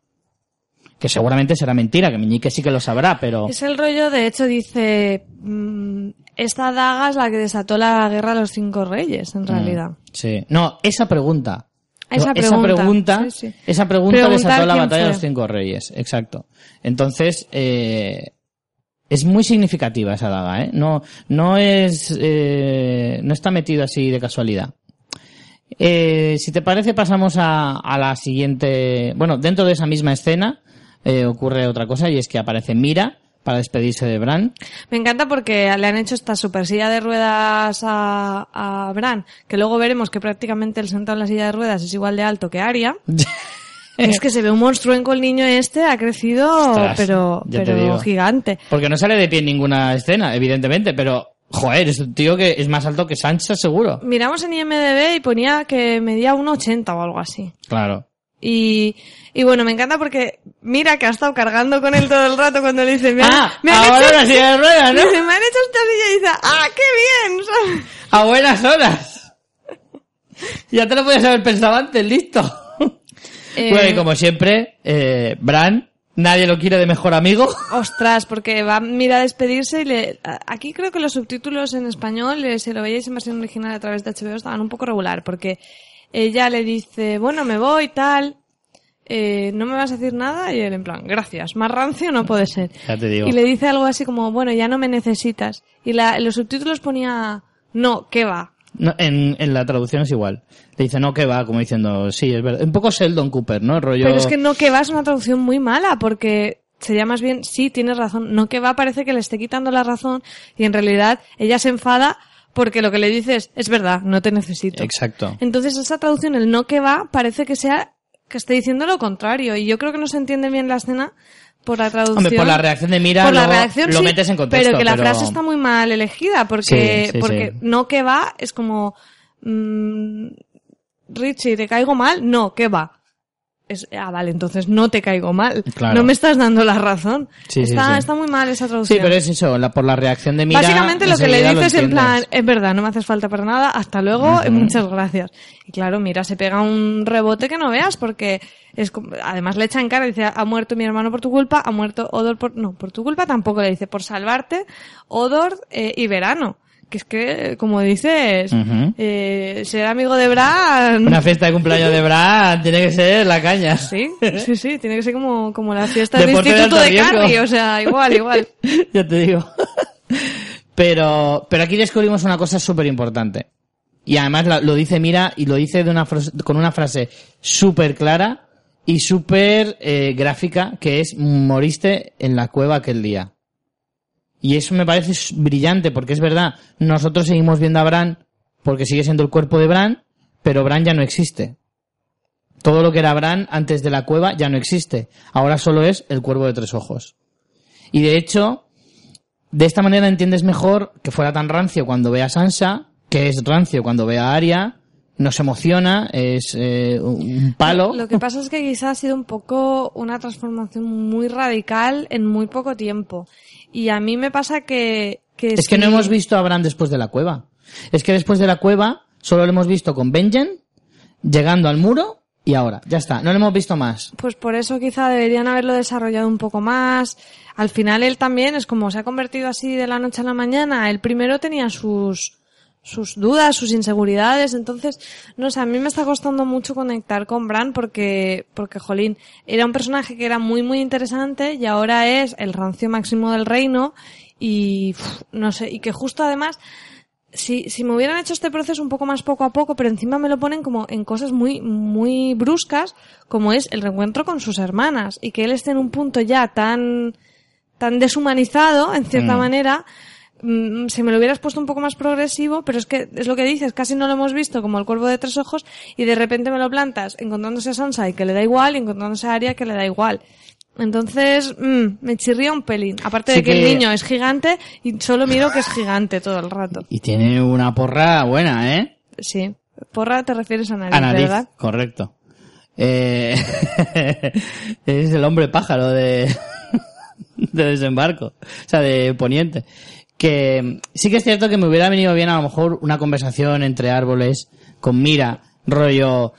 Que seguramente será mentira, que Meñique sí que lo sabrá, pero... Es el rollo, de hecho, dice, mm, esta daga es la que desató la guerra a los cinco reyes, en realidad. Sí. No, esa pregunta. Esa esa pregunta, pregunta, sí, sí. esa pregunta Preguntar desató la batalla de los cinco reyes, exacto. Entonces, eh, es muy significativa esa daga, ¿eh? No, no es, eh, no está metido así de casualidad. Eh, si te parece, pasamos a, a la siguiente. Bueno, dentro de esa misma escena eh, ocurre otra cosa y es que aparece Mira para despedirse de Bran. Me encanta porque le han hecho esta super silla de ruedas a, a Bran, que luego veremos que prácticamente el sentado en la silla de ruedas es igual de alto que Aria. (laughs) es que se ve un monstruo el niño este, ha crecido, Ostras, pero, pero gigante. Porque no sale de pie en ninguna escena, evidentemente, pero joder, es un tío que es más alto que Sancha seguro. Miramos en IMDB y ponía que medía 1,80 o algo así. Claro. Y, y bueno, me encanta porque mira que ha estado cargando con él todo el rato cuando le dice, me han, Ah, me han ahora hecho, la silla de ruedas, ¿no? dice, (laughs) me han hecho esta silla y dice, ¡ah, qué bien! (laughs) ¿sabes? A buenas horas. Ya te lo podías haber pensado antes, listo. Eh, Bueno, y como siempre, eh, Bran, nadie lo quiere de mejor amigo. Ostras, porque va a mira a despedirse y le... Aquí creo que los subtítulos en español, eh, si lo veíais en versión original a través de HBO, estaban un poco regular, porque ella le dice, bueno, me voy, tal, eh, no me vas a decir nada, y él en plan, gracias, más rancio no puede ser. Ya te digo. Y le dice algo así como, bueno, ya no me necesitas. Y la, en los subtítulos ponía, no, ¿qué va? No, en, en la traducción es igual. Le dice, no, que va, como diciendo, sí, es verdad. Un poco Sheldon Cooper, ¿no? El rollo... Pero es que no que va es una traducción muy mala porque sería más bien sí, tienes razón. No que va parece que le esté quitando la razón y en realidad ella se enfada porque lo que le dices es verdad, no te necesito. Exacto. Entonces esa traducción, el no que va, parece que sea que esté diciendo lo contrario y yo creo que no se entiende bien la escena por la traducción. Hombre, por la reacción de Mira Por la lo, reacción, lo sí, metes en contexto. Pero que la frase está muy mal elegida porque, Sí, sí, porque no que va es como, mm, Richie, ¿te caigo mal? No, que va. Es, ah, vale, entonces no te caigo mal. Claro. No me estás dando la razón. Sí, está, sí. está muy mal esa traducción. Sí, pero es eso, la, por la reacción de Mira... Básicamente lo que le dices en plan, es verdad, no me haces falta para nada, hasta luego y muchas gracias. Y claro, mira, se pega un rebote que no veas porque es además le echa en cara, dice, ha muerto mi hermano por tu culpa, ha muerto Odor por, no, por tu culpa tampoco le dice, por salvarte, Odor eh, y Verano. Que es que, como dices, eh, ser amigo de Bran... Una fiesta de cumpleaños de Bran tiene que ser la caña. Sí, sí, sí, tiene que ser como, como las fiestas de Deporte de instituto de, riesgo. Carrie, o sea, igual, igual. (laughs) ya te digo. Pero, pero aquí descubrimos una cosa súper importante. Y además la- lo dice Mira y lo dice de una frase- con una frase súper clara y súper eh, gráfica que es moriste en la cueva aquel día. Y eso me parece brillante porque es verdad, nosotros seguimos viendo a Bran porque sigue siendo el cuerpo de Bran, pero Bran ya no existe. Todo lo que era Bran antes de la cueva ya no existe. Ahora solo es el cuervo de tres ojos. Y de hecho, de esta manera entiendes mejor que fuera tan rancio cuando ve a Sansa, que es rancio cuando ve a Arya, nos emociona, es eh, un palo. Lo que pasa es que quizás ha sido un poco una transformación muy radical en muy poco tiempo. Y a mí me pasa que... que Es que no hemos visto a Bran después de la cueva. Es que después de la cueva solo lo hemos visto con Benjen, llegando al muro y ahora. Ya está, no lo hemos visto más. Pues por eso quizá deberían haberlo desarrollado un poco más. Al final él también es como se ha convertido así de la noche a la mañana. Él primero tenía sus, sus dudas, sus inseguridades. Entonces, no sé, a mí me está costando mucho conectar con Bran porque, porque, jolín, era un personaje que era muy, muy interesante y ahora es el rancio máximo del reino y, uf, no sé, y que justo además, si, si me hubieran hecho este proceso un poco más poco a poco, pero encima me lo ponen como en cosas muy, muy bruscas, como es el reencuentro con sus hermanas, y que él esté en un punto ya tan, tan deshumanizado, en cierta Mm. manera, mm, si me lo hubieras puesto un poco más progresivo, pero es que es lo que dices, casi no lo hemos visto como el cuervo de tres ojos, y de repente me lo plantas encontrándose a Sansa y que le da igual, y encontrándose a Arya que le da igual. Entonces, mm, me chirría un pelín. Aparte de que, el niño es gigante y solo miro que es gigante todo el rato. Y tiene una porra buena, ¿eh? Sí. Porra te refieres a nariz, A nariz, ¿verdad? correcto. Eh, (laughs) es el hombre pájaro de, (laughs) de desembarco, o sea, de poniente. Que sí que es cierto que me hubiera venido bien a lo mejor una conversación entre árboles con mira, rollo...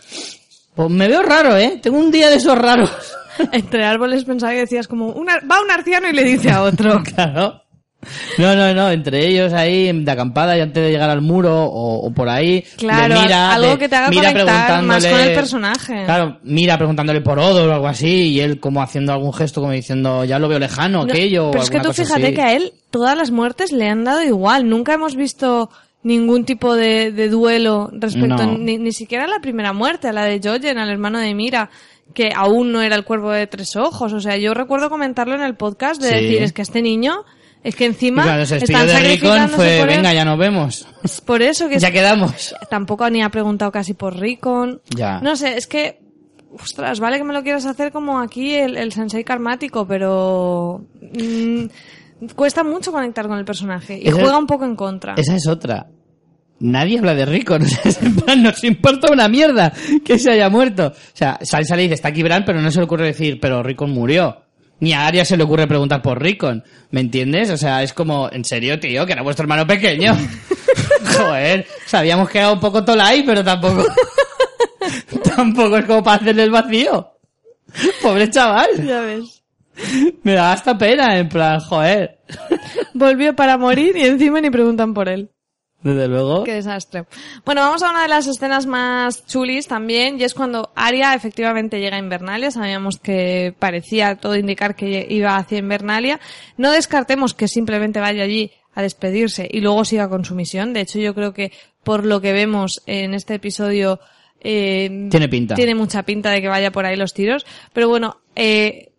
Pues me veo raro, ¿eh? Tengo un día de esos raros. (laughs) Entre árboles pensaba que decías como, una, va un arciano y le dice a otro. (laughs) claro. No, no, no, entre ellos ahí de acampada y antes de llegar al muro o, o por ahí. de Claro, mira, algo de- que te haga mira conectar más con preguntándole- el personaje. Claro, mira preguntándole por Odo o algo así y él como haciendo algún gesto como diciendo ya lo veo lejano No, aquello o pero es que tú fíjate así. que a él todas las muertes le han dado igual. Nunca hemos visto ningún tipo de, de duelo respecto, No. ni, ni siquiera a la primera muerte, a la de Jojen, al hermano de Mira, que aún no era el cuervo de tres ojos. O sea, yo recuerdo comentarlo en el podcast de Sí. decir, es que este niño, es que Y encima cuando se están de sacrificándose fue, venga, ya nos vemos. Por eso que Ya es- quedamos. tampoco ni ha preguntado casi por Rickon. Ya. No sé, es que, ostras, vale que me lo quieras hacer como aquí el, el sensei karmático, pero mm, cuesta mucho conectar con el personaje y Esa- juega un poco en contra. Esa es otra. nadie habla de (laughs) es plan, nos importa una mierda que se haya muerto. O sea, Sansa le dice, está aquí Bran, pero no se le ocurre decir, pero Rickon murió. Ni a Arya se le ocurre preguntar por Rickon. ¿Me entiendes? O sea, es como, en serio, tío, que era vuestro hermano pequeño. (laughs) Joder, o sea, habíamos quedado un poco tolai, pero tampoco... (laughs) tampoco es como para hacerle el vacío. Pobre chaval. Ya ves. Me da hasta pena, en plan, joder. Volvió para morir y encima ni preguntan por él. Desde luego. Qué desastre. Bueno, vamos a una de las escenas más chulis también, y es cuando Arya efectivamente llega a Invernalia. Sabíamos que parecía todo indicar que iba hacia Invernalia. No descartemos que simplemente vaya allí a despedirse y luego siga con su misión. De hecho, yo creo que por lo que vemos en este episodio, eh, Tiene pinta. tiene mucha pinta de que vaya por ahí los tiros. Pero bueno, eh,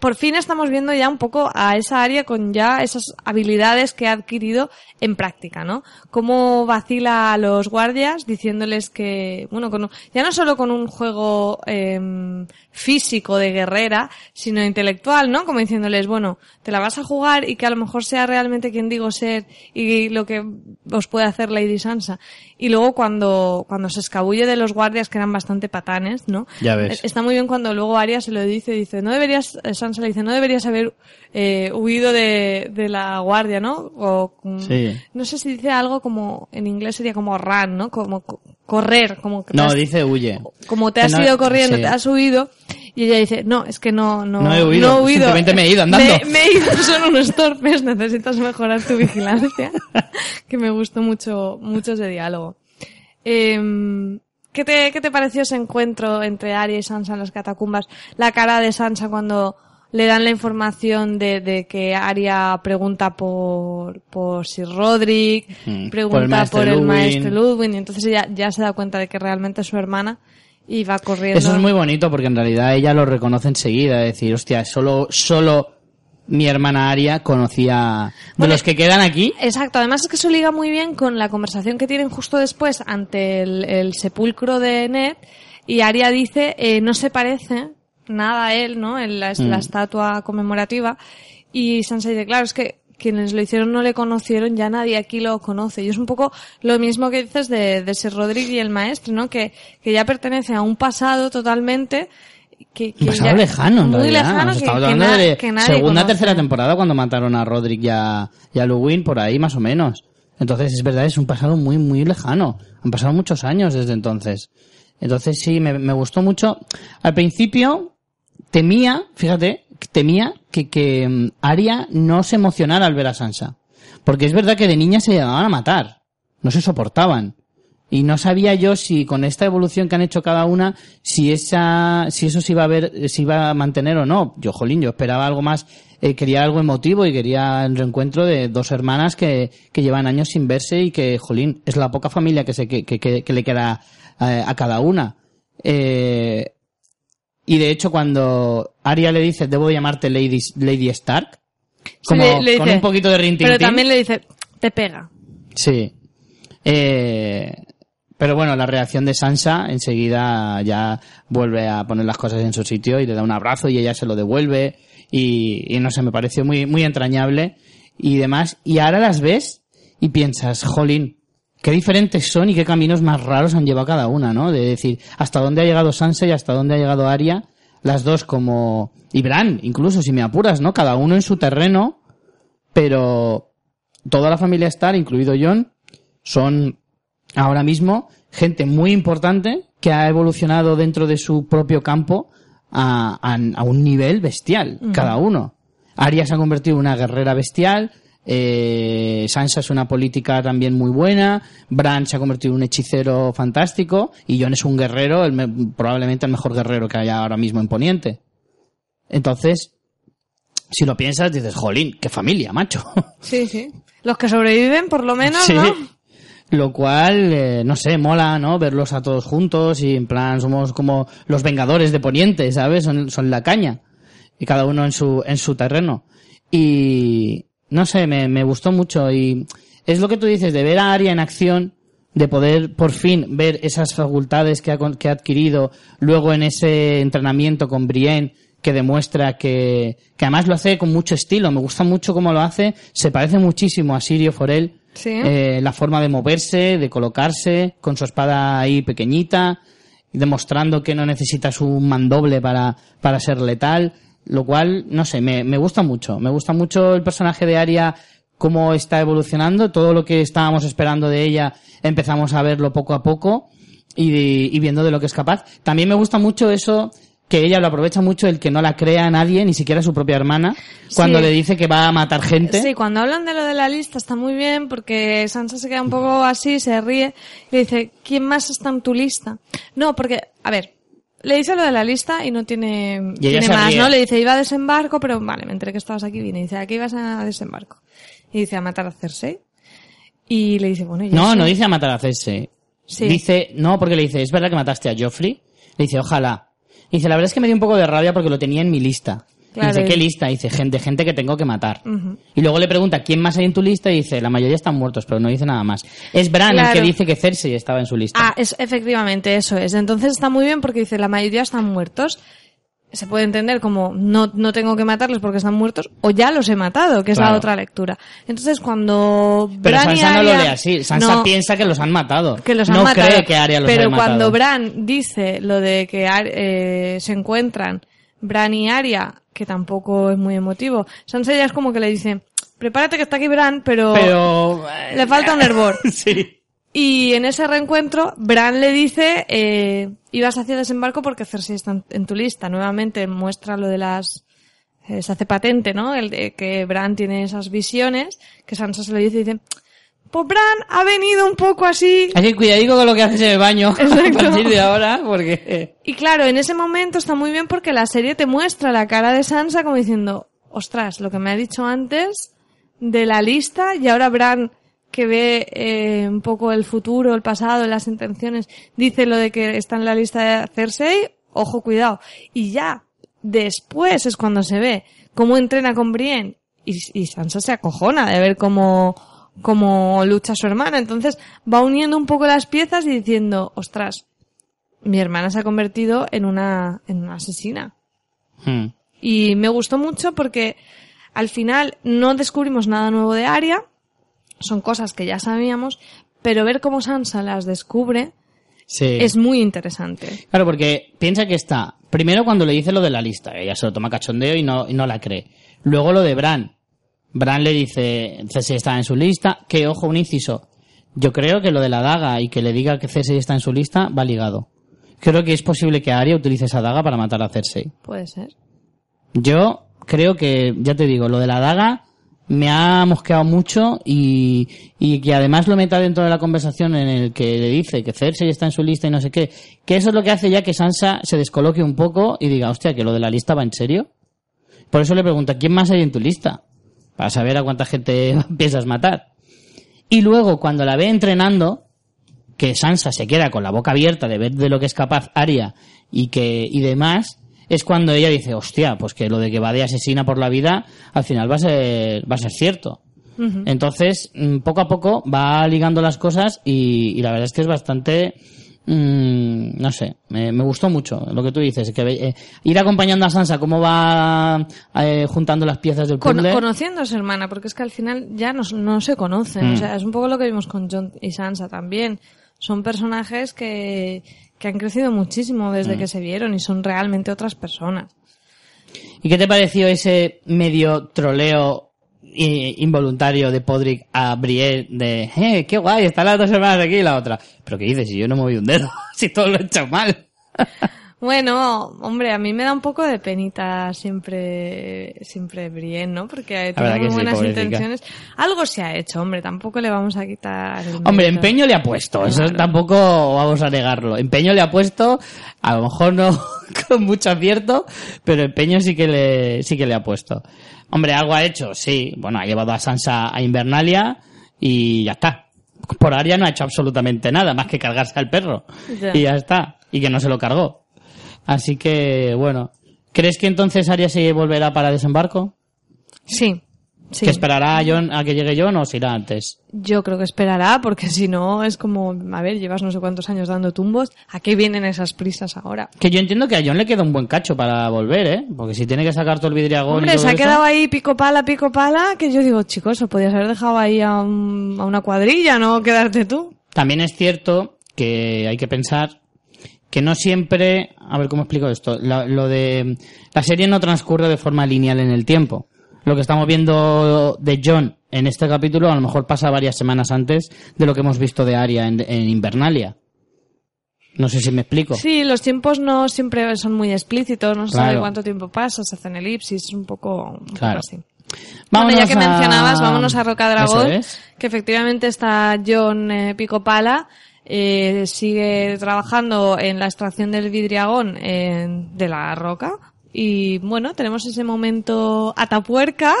por fin estamos viendo ya un poco a esa área con ya esas habilidades que ha adquirido en práctica, ¿no? Cómo vacila a los guardias diciéndoles que, bueno, con un- ya no solo con un juego em, físico de guerrera, sino intelectual, ¿no? Como diciéndoles, bueno, te la vas a jugar y que a lo mejor sea realmente quien digo ser y lo que os puede hacer Lady Sansa. Y luego cuando, cuando se escabulle de los guardias que eran bastante patanes, ¿no? Ya ves. Está muy bien cuando luego Arya se lo dice, dice, no deberías, eh, Sansa le dice, no deberías haber eh, huido de, de la guardia, ¿no? O, mm, Sí. no sé si dice algo como, en inglés sería como run, ¿no? Como co- correr, como que No, has- dice huye. como te has No, ido corriendo, sí. te has huido. Y ella dice, no, es que no, no, No he huido, simplemente me he ido andando. Me, me he ido, (laughs) son unos torpes, necesitas mejorar tu vigilancia. que me gustó mucho, mucho ese diálogo. Em, ¿qué, te, ¿Qué te pareció ese encuentro entre Arya y Sansa en las catacumbas? La cara de Sansa cuando le dan la información de, de que Arya pregunta por, por Sir Roderick, Mm, pregunta por el maestro por el Ludwig. maestro Ludwig, y entonces ella ya se da cuenta de que realmente es su hermana y va corriendo. Eso es muy bonito porque en realidad ella lo reconoce enseguida. Es decir, hostia, solo, solo mi hermana Aria conocía de Bueno, los que quedan aquí. Exacto, además es que eso liga muy bien con la conversación que tienen justo después ante el, el sepulcro de Ned y Arya dice eh, no se parece nada él, ¿no? En la, la Mm. estatua conmemorativa y Sansa dice, claro, es que quienes lo hicieron no le conocieron, ya nadie aquí lo conoce. Y es un poco lo mismo que dices de, de Sir Roderick y el maestro, ¿no? Que, que ya pertenece a un pasado totalmente que, que Un pasado ya- lejano, en muy realidad. lejano Nos que, estamos que hablando na- de que nadie segunda, conoce. tercera temporada cuando mataron a Roderick y a, y a Luwin, por ahí más o menos. Entonces, es verdad, es un pasado muy, muy lejano. Han pasado muchos años desde entonces. Entonces, sí, me, me gustó mucho. Al principio, temía, fíjate, temía que, que mm, Arya no se emocionara al ver a Sansa. Porque es verdad que de niña se llegaban a matar. No se soportaban. Y no sabía yo si con esta evolución que han hecho cada una, si esa, si eso se iba a ver, se iba a mantener o no. Yo, jolín, yo esperaba algo más, eh, quería algo emotivo y quería el reencuentro de dos hermanas que, que llevan años sin verse y que, jolín, es la poca familia que se, que, que, que- le queda eh, a cada una. Eh, y de hecho cuando Arya le dice, debo llamarte Lady, Lady Stark, como Sí, le- le con un poquito de rintintín. Pero también le dice, te pega. Sí. Eh, pero bueno, la reacción de Sansa enseguida ya vuelve a poner las cosas en su sitio y le da un abrazo y ella se lo devuelve y, y no sé, me pareció muy, muy entrañable y demás. Y ahora las ves y piensas, jolín, qué diferentes son y qué caminos más raros han llevado cada una, ¿no? De decir, hasta dónde ha llegado Sansa y hasta dónde ha llegado Arya, las dos como, y Bran, incluso si me apuras, ¿no? Cada uno en su terreno, pero toda la familia Stark, incluido John, son ahora mismo gente muy importante que ha evolucionado dentro de su propio campo a, a- a un nivel bestial, cada uno. Arya se ha convertido en una guerrera bestial, eh, Sansa es una política también muy buena, Bran se ha convertido en un hechicero fantástico y Jon es un guerrero, el probablemente el mejor guerrero que haya ahora mismo en Poniente. Entonces, si lo piensas, dices, jolín, qué familia, macho. (laughs) Sí, sí. Los que sobreviven, por lo menos, Sí. ¿no? Lo cual, eh, no sé, mola, ¿no? Verlos a todos juntos y en plan somos como los vengadores de Poniente, ¿sabes? Son, son la caña. Y cada uno en su, en su terreno. Y, no sé, me, me gustó mucho y es lo que tú dices de ver a Arya en acción, de poder por fin ver esas facultades que ha, que ha adquirido luego en ese entrenamiento con Brienne que demuestra que, que además lo hace con mucho estilo, me gusta mucho cómo lo hace, se parece muchísimo a Sirio Forel Sí. eh, la forma de moverse, de colocarse, con su espada ahí pequeñita, demostrando que no necesitas un mandoble para, para ser letal, lo cual, no sé, me, me gusta mucho. Me gusta mucho el personaje de Arya, cómo está evolucionando, todo lo que estábamos esperando de ella empezamos a verlo poco a poco y, y viendo de lo que es capaz. También me gusta mucho eso que ella lo aprovecha mucho el que no la crea a nadie, ni siquiera su propia hermana, cuando Sí. le dice que va a matar gente. Sí, cuando hablan de lo de la lista está muy bien porque Sansa se queda un poco así, se ríe y le dice, ¿quién más está en tu lista? No, porque, a ver, le dice lo de la lista y no tiene, Y tiene más, ríe. ¿no? Le dice, iba a desembarco, pero vale, me enteré que estabas aquí, viene y dice, ¿a qué ibas a desembarco? Y dice, a matar a Cersei. Y le dice, bueno, yo No, sé. no dice a matar a Cersei. Sí. Dice, no, porque le dice, es verdad que mataste a Joffrey. Le dice, ojalá. Dice, la verdad es que me dio un poco de rabia porque lo tenía en mi lista. Claro. Dice, ¿qué lista? Dice, gente, gente que tengo que matar. Y luego le pregunta, ¿quién más hay en tu lista? Y dice, la mayoría están muertos, pero no dice nada más. Es Bran el que dice que Cersei estaba en su lista. Ah, es, efectivamente, eso es. Entonces está muy bien porque dice, la mayoría están muertos. Se puede entender como no, no tengo que matarlos porque están muertos o ya los he matado, que es la otra lectura. Entonces cuando pero Bran y Sansa no lo lee así. Sansa No, piensa que los han matado. que los han no matado. cree que Arya los Pero matado. cuando Bran dice lo de que eh, se encuentran Bran y Arya, que tampoco es muy emotivo, Sansa ya es como que le dice, prepárate que está aquí Bran, pero, Pero... le falta un hervor. (laughs) sí. Y en ese reencuentro, Bran le dice, eh, ibas hacia desembarco porque Cersei está en- en tu lista. Nuevamente muestra lo de las, eh, se hace patente, ¿no? El de que Bran tiene esas visiones, que Sansa se lo dice y dice, pues Bran ha venido un poco así. Así que cuidadico con lo que haces en el baño (laughs) Exacto. a partir de ahora, porque... Y claro, en ese momento está muy bien porque la serie te muestra la cara de Sansa como diciendo, ostras, lo que me ha dicho antes de la lista y ahora Bran que ve eh, un poco el futuro, el pasado, las intenciones, dice lo de que está en la lista de Cersei, ojo, cuidado. Y ya, después es cuando se ve cómo entrena con Brienne y, y Sansa se acojona de ver cómo, cómo lucha su hermana. Entonces va uniendo un poco las piezas y diciendo, ostras, mi hermana se ha convertido en una, en una asesina. Hmm. Y me gustó mucho porque al final no descubrimos nada nuevo de Arya, son cosas que ya sabíamos, pero ver cómo Sansa las descubre Sí. es muy interesante. Claro, porque piensa que está. Primero cuando le dice lo de la lista, ella se lo toma cachondeo y no, y no la cree. Luego lo de Bran. Bran le dice, Cersei está en su lista, que ojo, un inciso. Yo creo que lo de la daga y que le diga que Cersei está en su lista va ligado. Creo que es posible que Arya utilice esa daga para matar a Cersei. Puede ser. Yo creo que, ya te digo, lo de la daga me ha mosqueado mucho y, y que además lo meta dentro de la conversación en el que le dice que Cersei está en su lista y no sé qué, que eso es lo que hace ya que Sansa se descoloque un poco y diga, hostia, que lo de la lista va en serio. Por eso le pregunta, ¿quién más hay en tu lista? Para saber a cuánta gente (laughs) piensas matar. Y luego, cuando la ve entrenando, que Sansa se queda con la boca abierta de ver de lo que es capaz Arya y que y demás es cuando ella dice hostia pues que lo de que va de asesina por la vida al final va a ser va a ser cierto entonces mm, poco a poco va ligando las cosas y, y la verdad es que es bastante mm, no sé me, me gustó mucho lo que tú dices que eh, ir acompañando a Sansa cómo va eh, juntando las piezas del Con- puzzle conociendo a su hermana, porque es que al final ya no, no se conocen. Mm. O sea, es un poco lo que vimos con John y Sansa también. Son personajes que, que han crecido muchísimo desde Mm. que se vieron y son realmente otras personas. ¿Y qué te pareció ese medio troleo involuntario de Podrick a Brienne de, eh, qué guay, están las dos hermanas aquí y la otra? Pero ¿qué dices? Si yo no moví un dedo, (laughs) si todo lo he hecho mal. (laughs) Bueno, hombre, a mí me da un poco de penita siempre, siempre Brienne, ¿no? Porque tiene muy sí, buenas pobrecita. intenciones. Algo se ha hecho, hombre, tampoco le vamos a quitar el Hombre, empeño le ha puesto, eso Claro. tampoco vamos a negarlo. Empeño le ha puesto, a lo mejor no (laughs) con mucho acierto, pero empeño sí que le, sí que le ha puesto. Hombre, algo ha hecho, sí. Bueno, ha llevado a Sansa a Invernalia y ya está. Por Arya no ha hecho absolutamente nada, más que cargarse al perro. Ya. Y ya está. Y que no se lo cargó. Así que, bueno. ¿Crees que entonces Arya se volverá para desembarco? Sí, Sí. ¿Que esperará a, John, a que llegue John o se irá antes? Yo creo que esperará, porque (laughs) si no es como, a ver, llevas no sé cuántos años dando tumbos, ¿a qué vienen esas prisas ahora? Que yo entiendo que a John le queda un buen cacho para volver, ¿eh? Porque si tiene que sacar todo el vidriagón y Hombre, todo se ha eso- quedado ahí pico pala, pico pala, que yo digo, chicos, lo podías haber dejado ahí a, un- a una cuadrilla, no quedarte tú. También es cierto que hay que pensar que no siempre, a ver cómo explico esto, lo de la serie no transcurre de forma lineal en el tiempo. Lo que estamos viendo de John en este capítulo a lo mejor pasa varias semanas antes de lo que hemos visto de Arya en, en Invernalia. No sé si me explico. Sí, los tiempos no siempre son muy explícitos, no se Claro. sabe cuánto tiempo pasa, se hacen elipsis, es un poco, un poco Claro. así. Vámonos bueno, ya que a- mencionabas, vámonos a Roca Dragón, es. que efectivamente está John eh, Picopala, eh, sigue trabajando en la extracción del vidriagón eh, de la roca. Y bueno, tenemos ese momento atapuerca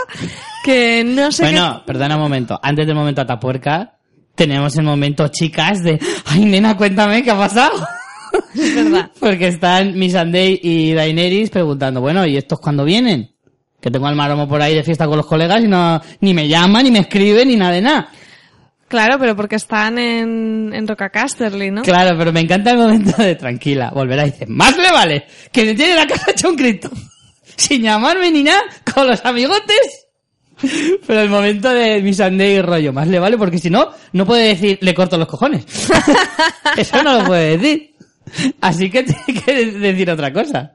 que no sé Bueno, perdona un momento. Antes del momento Atapuerca, tenemos el momento chicas de, ay nena, cuéntame qué ha pasado. (laughs) es verdad. Porque están Missandei y Daenerys preguntando, bueno, ¿y estos cuándo vienen? Que tengo al maromo por ahí de fiesta con los colegas y no, ni me llama, ni me escribe, ni nada de nada. Claro, pero porque están en, en Roca Casterly, ¿no? Claro, pero me encanta el momento de tranquila. Volverá y dice, más le vale que me tiene la casa hecha un Cristo. (laughs) Sin llamarme ni nada, con los amigotes. (laughs) Pero el momento de Missandei y rollo, más le vale porque si no, no puede decir, le corto los cojones. (laughs) Eso no lo puede decir. Así que tiene que decir otra cosa.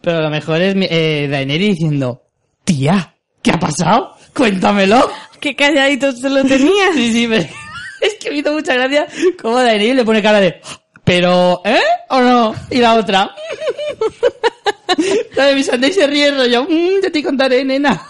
Pero lo mejor es eh, Daenerys diciendo, tía, ¿qué ha pasado? Cuéntamelo. Qué calladito se lo tenía. (laughs) Sí, sí, pero (laughs) es que me hizo mucha gracia cómo Daenerys le pone cara de, pero, ¿eh? ¿O no? Y la otra. (laughs) La de mi Sunday se ríe rollo, mmm, ya te contaré, nena.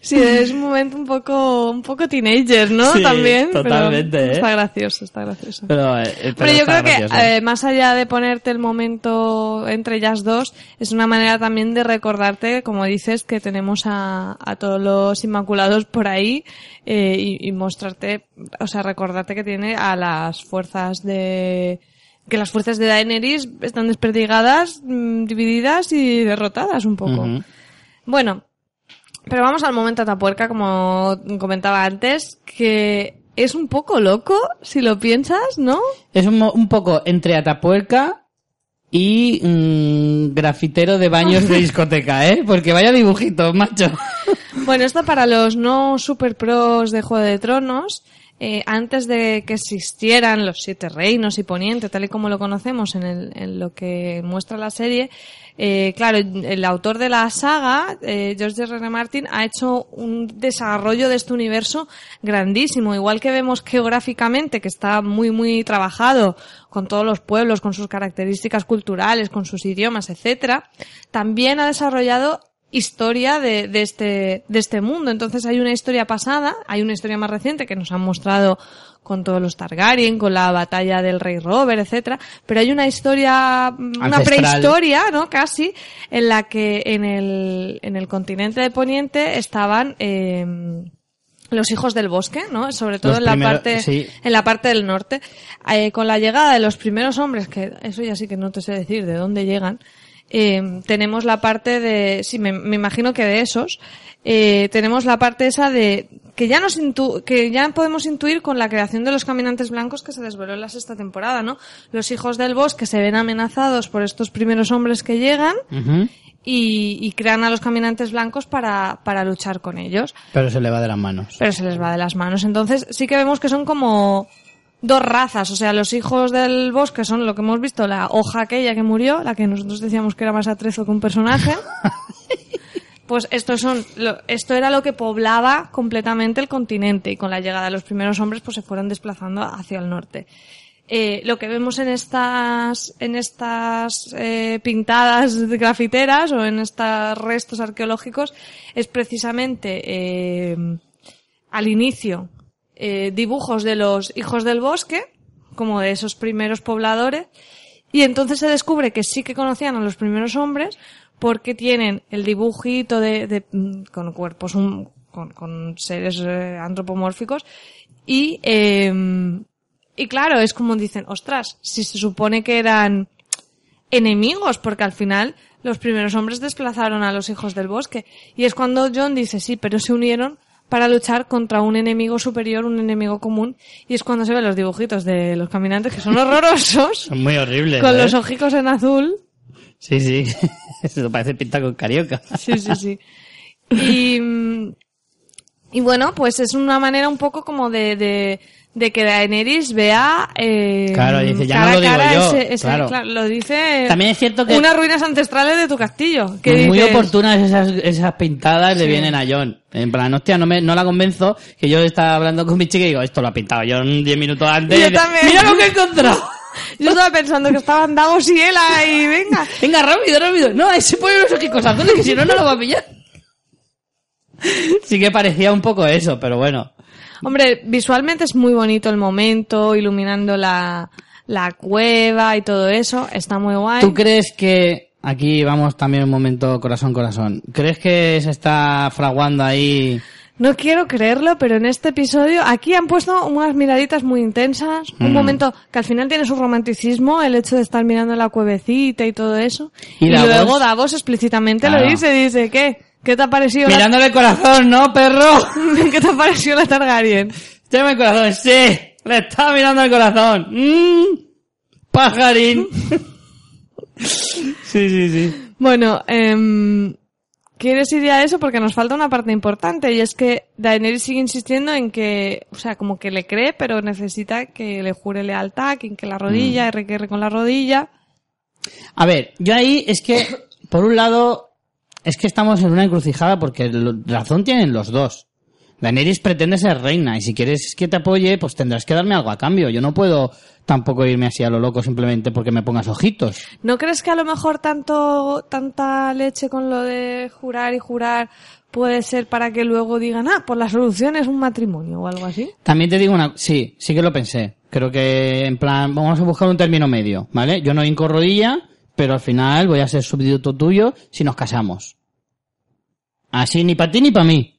Sí, es un momento un poco, un poco teenager, ¿no? Sí, También. totalmente, ¿eh? Está gracioso, está gracioso. Pero, eh, pero Pero yo creo que eh, más allá de ponerte el momento entre ellas dos, es una manera también de recordarte, como dices, que tenemos a, a todos los inmaculados por ahí eh, y, y mostrarte, o sea, recordarte que tiene a las fuerzas de que las fuerzas de Daenerys están desperdigadas, mm, divididas y derrotadas un poco. Bueno, pero vamos al momento Atapuerca, como comentaba antes, que es un poco loco, si lo piensas, ¿no? Es un, un poco entre Atapuerca y mm, grafitero de baños de (laughs) discoteca, ¿eh? Porque vaya dibujitos, macho. Bueno, esto para los no super pros de Juego de Tronos, eh, antes de que existieran los siete reinos y Poniente, tal y como lo conocemos en, el- en lo que muestra la serie, eh, claro, el autor de la saga, eh, George R. R. Martin, ha hecho un desarrollo de este universo grandísimo. Igual que vemos geográficamente que está muy, muy trabajado con todos los pueblos, con sus características culturales, con sus idiomas, etcétera, también ha desarrollado historia de, de este, de este mundo. Entonces hay una historia pasada, hay una historia más reciente que nos han mostrado con todos los Targaryen, con la batalla del rey Robert, etcétera, pero hay una historia, mm, una prehistoria, ¿no? Casi, en la que en el, en el continente de Poniente estaban, eh, los hijos del bosque, ¿no? Sobre todo Los en la parte, sí. en la parte del norte. Eh, con la llegada de los primeros hombres, que eso ya sí que no te sé decir de dónde llegan, eh, tenemos la parte de, sí, me, me imagino que de esos, eh, tenemos la parte esa de, que ya nos intu- que ya podemos intuir con la creación de los caminantes blancos que se desveló en la sexta temporada, ¿no? Los hijos del bosque se ven amenazados por estos primeros hombres que llegan y, y crean a los caminantes blancos para, para luchar con ellos Pero se le va de las manos. pero se les va de las manos. Entonces sí que vemos que son como dos razas, o sea, los hijos del bosque son lo que hemos visto, la hoja aquella que murió, la que nosotros decíamos que era más atrezo que un personaje. (laughs) Pues estos son, lo- esto era lo que poblaba completamente el continente y con la llegada de los primeros hombres pues se fueron desplazando hacia el norte. Eh, lo que vemos en estas, en estas eh, pintadas grafiteras o en estos restos arqueológicos es precisamente eh, al inicio eh, dibujos de los hijos del bosque, como de esos primeros pobladores, y entonces se descubre que sí que conocían a los primeros hombres porque tienen el dibujito de, de- mm, con cuerpos con, con seres eh, antropomórficos y eh, y claro es como dicen ostras si se supone que eran enemigos porque al final los primeros hombres desplazaron a los hijos del bosque. Y es cuando John dice, sí, pero se unieron para luchar contra un enemigo superior, un enemigo común. Y es cuando se ven los dibujitos de los caminantes, que son (laughs) horrorosos, Son muy horribles. con ¿eh? los ojicos en azul. Sí, sí. (laughs) Eso parece pinta con carioca. Sí, sí, sí. Y, y bueno, pues es una manera un poco como de, de, de que Daenerys vea eh, Claro, dice, ya cara no lo digo cara yo, ese- ese- claro. lo dice También es cierto que- unas ruinas ancestrales de tu castillo. Que muy dices, oportunas esas, esas pintadas le Sí. vienen a John. En plan, hostia, no, me, no la convenzo. Que yo estaba hablando con mi chica y digo, esto lo ha pintado John 10 minutos antes. Yo Y también. Mira lo que he encontrado. (laughs) Yo estaba pensando que estaban Davos y él ahí, venga. (laughs) Venga, rápido, rápido. No, ese pone los ojicos azules que si no, no lo va a pillar. Sí que parecía un poco eso, pero bueno. Hombre, visualmente es muy bonito el momento, iluminando la, la cueva y todo eso. Está muy guay. ¿Tú crees que, aquí vamos también un momento corazón, corazón, ¿crees que se está fraguando ahí? No quiero creerlo, pero en este episodio aquí han puesto unas miraditas muy intensas, un Mm. momento que al final tiene su romanticismo, el hecho de estar mirando la cuevecita y todo eso. Y luego Davos explícitamente Claro. lo dice, dice, ¿qué? ¿Qué te ha parecido Mirándole el corazón, ¿no, perro? (laughs) ¿Qué te ha parecido la Targaryen? Llama el corazón, sí. Le está mirando el corazón. Mmm. Pajarín. (laughs) sí, sí, sí. Bueno, eh, ¿quieres ir a eso? Porque nos falta una parte importante y es que Daenerys sigue insistiendo en que, o sea, como que le cree, pero necesita que le jure lealtad, que que la rodilla, Mm. R que R con la rodilla. A ver, yo ahí es que, por un lado, es que estamos en una encrucijada porque razón tienen los dos. Daenerys pretende ser reina y si quieres que te apoye, pues tendrás que darme algo a cambio. Yo no puedo tampoco irme así a lo loco simplemente porque me pongas ojitos. ¿No crees que a lo mejor tanto, tanta leche con lo de jurar y jurar puede ser para que luego digan, ah, pues la solución es un matrimonio o algo así? También te digo una, sí, sí que lo pensé. Creo que en plan, vamos a buscar un término medio, ¿vale? Yo no hinco rodilla, pero al final voy a ser súbdito tuyo si nos casamos. Así ni para ti ni para mí.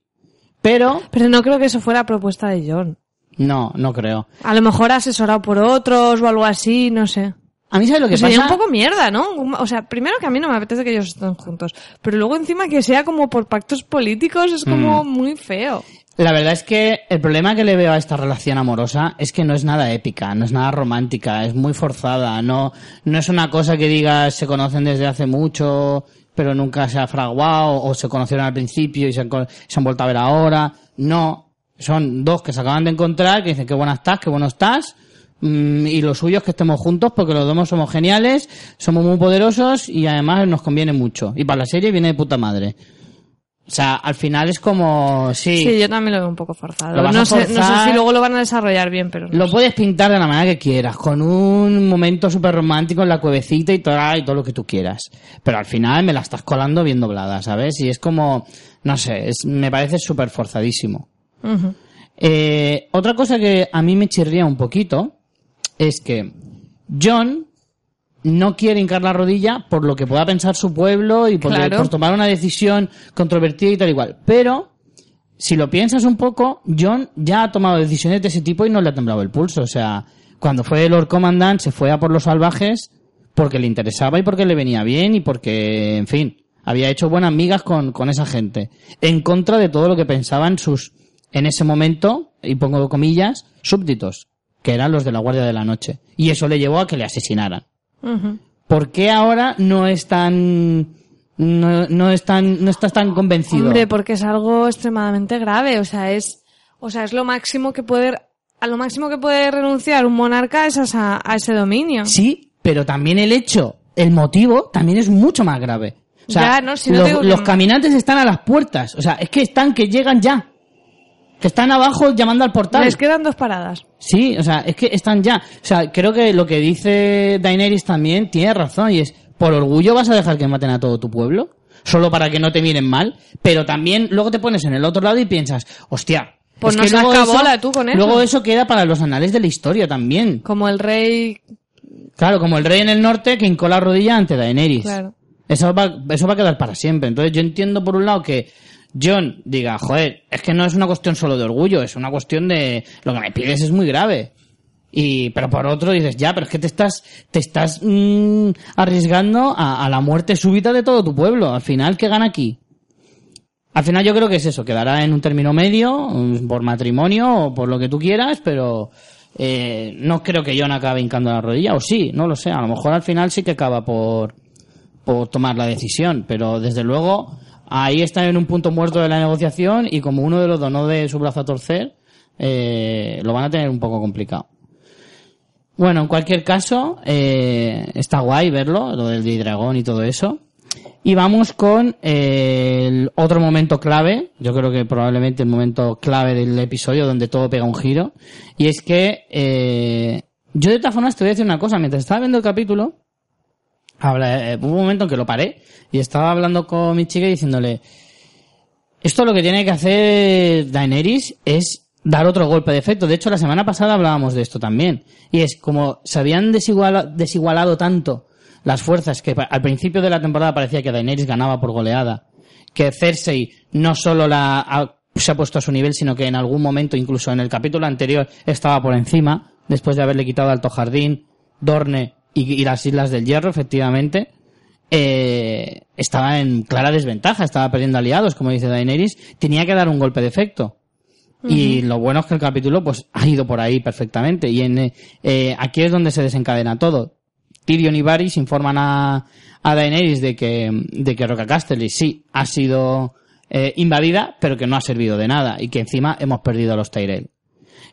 Pero, Pero no creo que eso fuera propuesta de John. no, no creo. A lo mejor asesorado por otros o algo así, no sé. A mí sabes lo que Que pasa. sería un poco mierda, ¿no? O sea, primero que a mí no me apetece que ellos estén juntos, pero luego encima que sea como por pactos políticos es como Mm. muy feo. La verdad es que el problema que le veo a esta relación amorosa es que no es nada épica, no es nada romántica, es muy forzada, no, no es una cosa que digas se conocen desde hace mucho, pero nunca se ha fraguado, o se conocieron al principio y se han, se han vuelto a ver ahora. No, son dos que se acaban de encontrar, que dicen qué buena estás, qué bueno estás, mm, y lo suyo es que estemos juntos porque los dos somos geniales, somos muy poderosos y además nos conviene mucho. Y para la serie viene de puta madre. O sea, al final es como, Sí, yo también lo veo un poco forzado. No sé, no si luego lo van a desarrollar bien, pero... Lo puedes pintar de la manera que quieras, con un momento súper romántico en la cuevecita y todo, y todo lo que tú quieras. Pero al final me la estás colando bien doblada, ¿sabes? Y es como, no sé, es- me parece súper forzadísimo. Eh, otra cosa que a mí me chirría un poquito es que John no quiere hincar la rodilla por lo que pueda pensar su pueblo y por, Claro. por tomar una decisión controvertida y tal igual. Pero, si lo piensas un poco, John ya ha tomado decisiones de ese tipo y no le ha temblado el pulso. O sea, cuando fue Lord Commandant se fue a por los salvajes porque le interesaba y porque le venía bien y porque, en fin, había hecho buenas migas con, con esa gente. En contra de todo lo que pensaban sus, en ese momento, y pongo comillas, súbditos, que eran los de la Guardia de la Noche. Y eso le llevó a que le asesinaran. ¿Por qué ahora no es tan, no, no es tan, no estás tan convencido? Hombre, porque es algo extremadamente grave, o sea, es, o sea, es lo máximo que puede, a lo máximo que puede renunciar un monarca es a, ese dominio. Sí, pero también el hecho, el motivo, también es mucho más grave. O sea, Ya, no, si no los, digo que los caminantes están a las puertas. O sea, es que están que llegan ya. Que están abajo llamando al portal. Les quedan dos paradas. Sí, o sea, es que están ya. O sea, creo que lo que dice Daenerys también tiene razón y es, ¿por orgullo vas a dejar que maten a todo tu pueblo? Solo para que no te miren mal. Pero también luego te pones en el otro lado y piensas, hostia. Pues es no que luego cabola tú con eso. Luego eso queda para los anales de la historia también. Como el rey, Claro, como el rey en el norte que hincó la rodilla ante Daenerys. claro. Eso va, eso va a quedar para siempre. Entonces yo entiendo por un lado que John diga, joder, es que no es una cuestión solo de orgullo, es una cuestión de lo que me pides es muy grave. Y, pero por otro dices, ya, pero es que te estás, te estás mm, arriesgando a, a la muerte súbita de todo tu pueblo. Al final, ¿qué gana aquí? Al final yo creo que es eso, quedará en un término medio, mm, por matrimonio o por lo que tú quieras, pero eh, no creo que John acabe hincando la rodilla, o sí, no lo sé, a lo mejor al final sí que acaba por, por tomar la decisión, pero desde luego ahí está en un punto muerto de la negociación y como uno de los dos no de su brazo a torcer, eh, lo van a tener un poco complicado. Bueno, en cualquier caso, eh, está guay verlo, lo del dragón y todo eso. Y vamos con eh, el otro momento clave, yo creo que probablemente el momento clave del episodio donde todo pega un giro, y es que eh, yo de todas formas te voy una cosa, mientras estaba viendo el capítulo, habla, eh, hubo un momento en que lo paré y estaba hablando con mi chica y diciéndole, esto lo que tiene que hacer Daenerys es dar otro golpe de efecto. De hecho, la semana pasada hablábamos de esto también. Y es como se habían desiguala- desigualado tanto las fuerzas que al principio de la temporada parecía que Daenerys ganaba por goleada, que Cersei no solo la se ha puesto a su nivel, sino que en algún momento, incluso en el capítulo anterior, estaba por encima, después de haberle quitado Alto Jardín, Dorne y, y las Islas del Hierro, efectivamente. eh, estaba en clara desventaja, estaba perdiendo aliados, como dice Daenerys, tenía que dar un golpe de efecto. Y lo bueno es que el capítulo pues ha ido por ahí perfectamente. Y en, eh, eh, aquí es donde se desencadena todo. Tyrion y Varys informan a, a Daenerys de que, de que Roca Casterly sí ha sido eh, invadida, pero que no ha servido de nada. Y que encima hemos perdido a los Tyrell.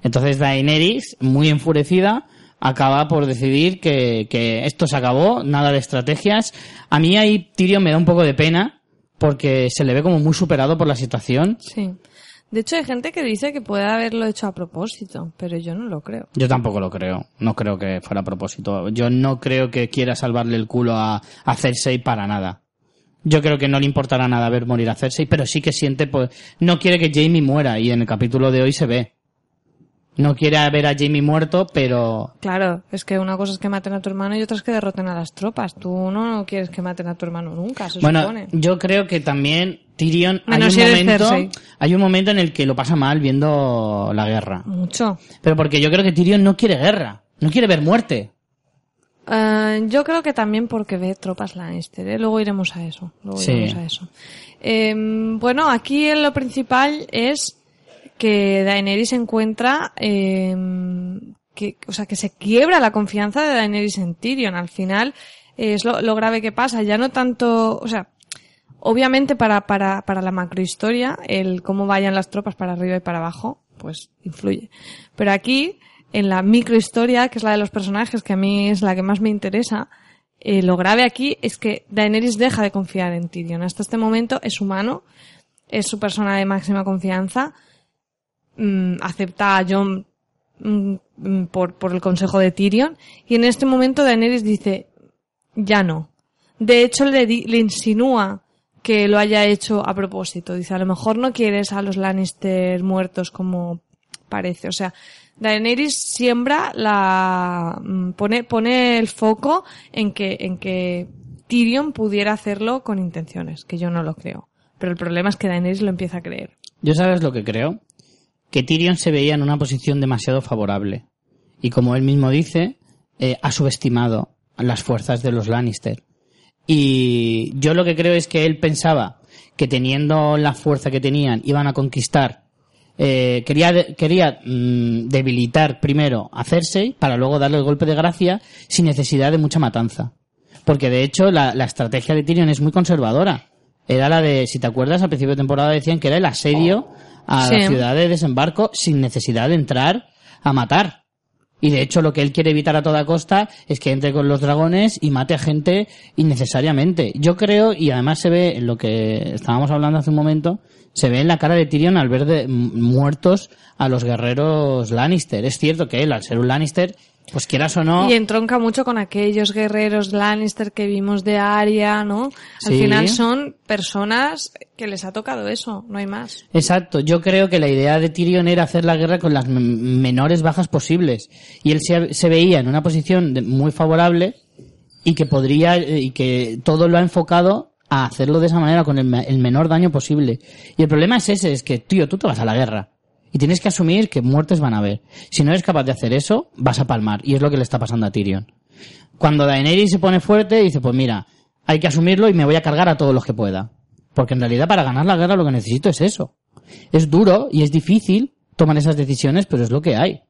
Entonces Daenerys, muy enfurecida, acaba por decidir que, que esto se acabó, nada de estrategias. A mí ahí Tyrion me da un poco de pena, porque se le ve como muy superado por la situación. Sí. De hecho, hay gente que dice que puede haberlo hecho a propósito, pero yo no lo creo. Yo tampoco lo creo. No creo que fuera a propósito. Yo no creo que quiera salvarle el culo a, a Cersei para nada. Yo creo que no le importará nada ver morir a Cersei, pero sí que siente, pues, no quiere que Jamie muera y en el capítulo de hoy se ve. No quiere ver a Jamie muerto, pero Claro, es que una cosa es que maten a tu hermano y otra es que derroten a las tropas. Tú no quieres que maten a tu hermano nunca, se bueno, supone. yo creo que también Tyrion hay un si momento, Cersei. hay un momento en el que lo pasa mal viendo la guerra. Mucho. Pero porque yo creo que Tyrion no quiere guerra, no quiere ver muerte. Eh, yo creo que también porque ve tropas Lannister, ¿eh? luego iremos a eso. Luego Sí. iremos a eso. Eh, bueno, aquí lo principal es que Daenerys encuentra eh, que, o sea, que se quiebra la confianza de Daenerys en Tyrion. Al final eh, es lo, grave que pasa. Ya no tanto, o sea, obviamente para, para, para la macrohistoria, el cómo vayan las tropas para arriba y para abajo, pues influye. Pero aquí, en la microhistoria, que es la de los personajes, que a mí es la que más me interesa, eh, lo grave aquí es que Daenerys deja de confiar en Tyrion. Hasta este momento es humano, es su persona de máxima confianza, mm, acepta a Jon mm, mm, por, por el consejo de Tyrion, y en este momento Daenerys dice, ya no. De hecho, le, le insinúa que lo haya hecho a propósito. Dice, a lo mejor no quieres a los Lannister muertos como parece. O sea, Daenerys siembra la, pone, pone el foco en que, en que Tyrion pudiera hacerlo con intenciones, que yo no lo creo. Pero el problema es que Daenerys lo empieza a creer. Yo sabes lo que creo, que Tyrion se veía en una posición demasiado favorable. Y como él mismo dice, eh, ha subestimado las fuerzas de los Lannister. Y yo lo que creo es que él pensaba que teniendo la fuerza que tenían iban a conquistar. eh, quería quería mm, debilitar primero a Cersei para luego darle el golpe de gracia sin necesidad de mucha matanza. Porque de hecho la, la estrategia de Tyrion es muy conservadora. Era la de, si te acuerdas, al principio de temporada decían que era el asedio a Sí. la ciudad de desembarco sin necesidad de entrar a matar. Y de hecho lo que él quiere evitar a toda costa es que entre con los dragones y mate a gente innecesariamente. Yo creo, y además se ve en lo que estábamos hablando hace un momento, se ve en la cara de Tyrion al ver de, muertos a los guerreros Lannister. Es cierto que él, al ser un Lannister, pues quieras o no... Y entronca mucho con aquellos guerreros Lannister que vimos de Arya, ¿no? Al Sí. final son personas que les ha tocado eso, no hay más. Exacto, yo creo que la idea de Tyrion era hacer la guerra con las menores bajas posibles. Y él se, se veía en una posición de- muy favorable y que podría, eh, y que todo lo ha enfocado a hacerlo de esa manera con el, el menor daño posible. Y el problema es ese, es que, tío, tú te vas a la guerra. Y tienes que asumir que muertes van a haber. Si no eres capaz de hacer eso, vas a palmar. Y es lo que le está pasando a Tyrion. Cuando Daenerys se pone fuerte, dice, pues mira, hay que asumirlo y me voy a cargar a todos los que pueda. Porque en realidad para ganar la guerra lo que necesito es eso. Es duro y es difícil tomar esas decisiones, pero es lo que hay.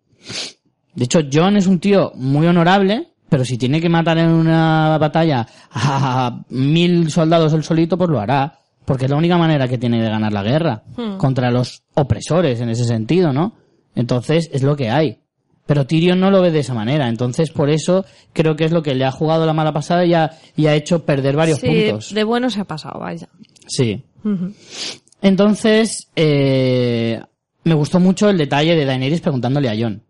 De hecho, John es un tío muy honorable, pero si tiene que matar en una batalla a mil soldados él solito, pues lo hará. Porque es la única manera que tiene de ganar la guerra. Hmm. Contra los opresores en ese sentido, ¿no? Entonces, es lo que hay. Pero Tyrion no lo ve de esa manera. Entonces, por eso creo que es lo que le ha jugado la mala pasada y ha, y ha hecho perder varios Sí, puntos. de bueno se ha pasado, vaya. Sí. Entonces, eh, me gustó mucho el detalle de Daenerys preguntándole a Jon.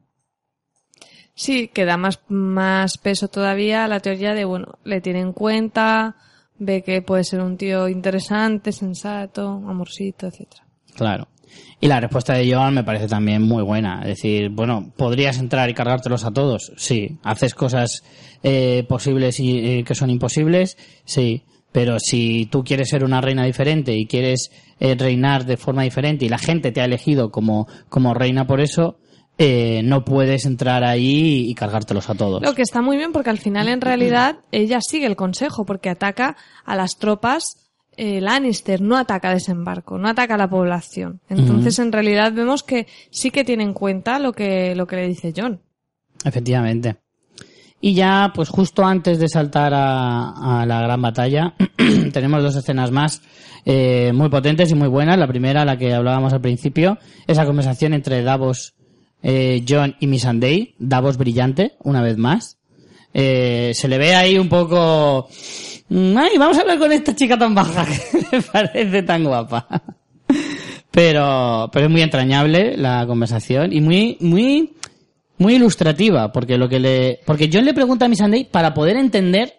Sí, que da más, más peso todavía a la teoría de, bueno, le tiene en cuenta, ve que puede ser un tío interesante, sensato, amorcito, etcétera. Claro. Y la respuesta de Jon me parece también muy buena. Es decir, bueno, ¿podrías entrar y cargártelos a todos? Sí. ¿Haces cosas eh, posibles y eh, que son imposibles? Sí. Pero si tú quieres ser una reina diferente y quieres eh, reinar de forma diferente y la gente te ha elegido como, como reina por eso, eh, no puedes entrar ahí y cargártelos a todos. Lo que está muy bien porque al final en realidad ella sigue el consejo porque ataca a las tropas eh, Lannister, no ataca a desembarco, no ataca a la población. Entonces en realidad vemos que sí que tiene en cuenta lo que, lo que le dice John. Efectivamente. Y ya, pues justo antes de saltar a, a la gran batalla, (clears throat) tenemos dos escenas más eh, muy potentes y muy buenas. La primera, la que hablábamos al principio, esa conversación entre Davos, eh, John y Missandei. Davos brillante, una vez más. Eh, se le ve ahí un poco... "Mm, Ay, vamos a hablar con esta chica tan baja (laughs) que me parece tan guapa. (laughs) Pero, pero es muy entrañable la conversación y muy, muy, muy ilustrativa, porque lo que le, porque John le pregunta a Missandei para poder entender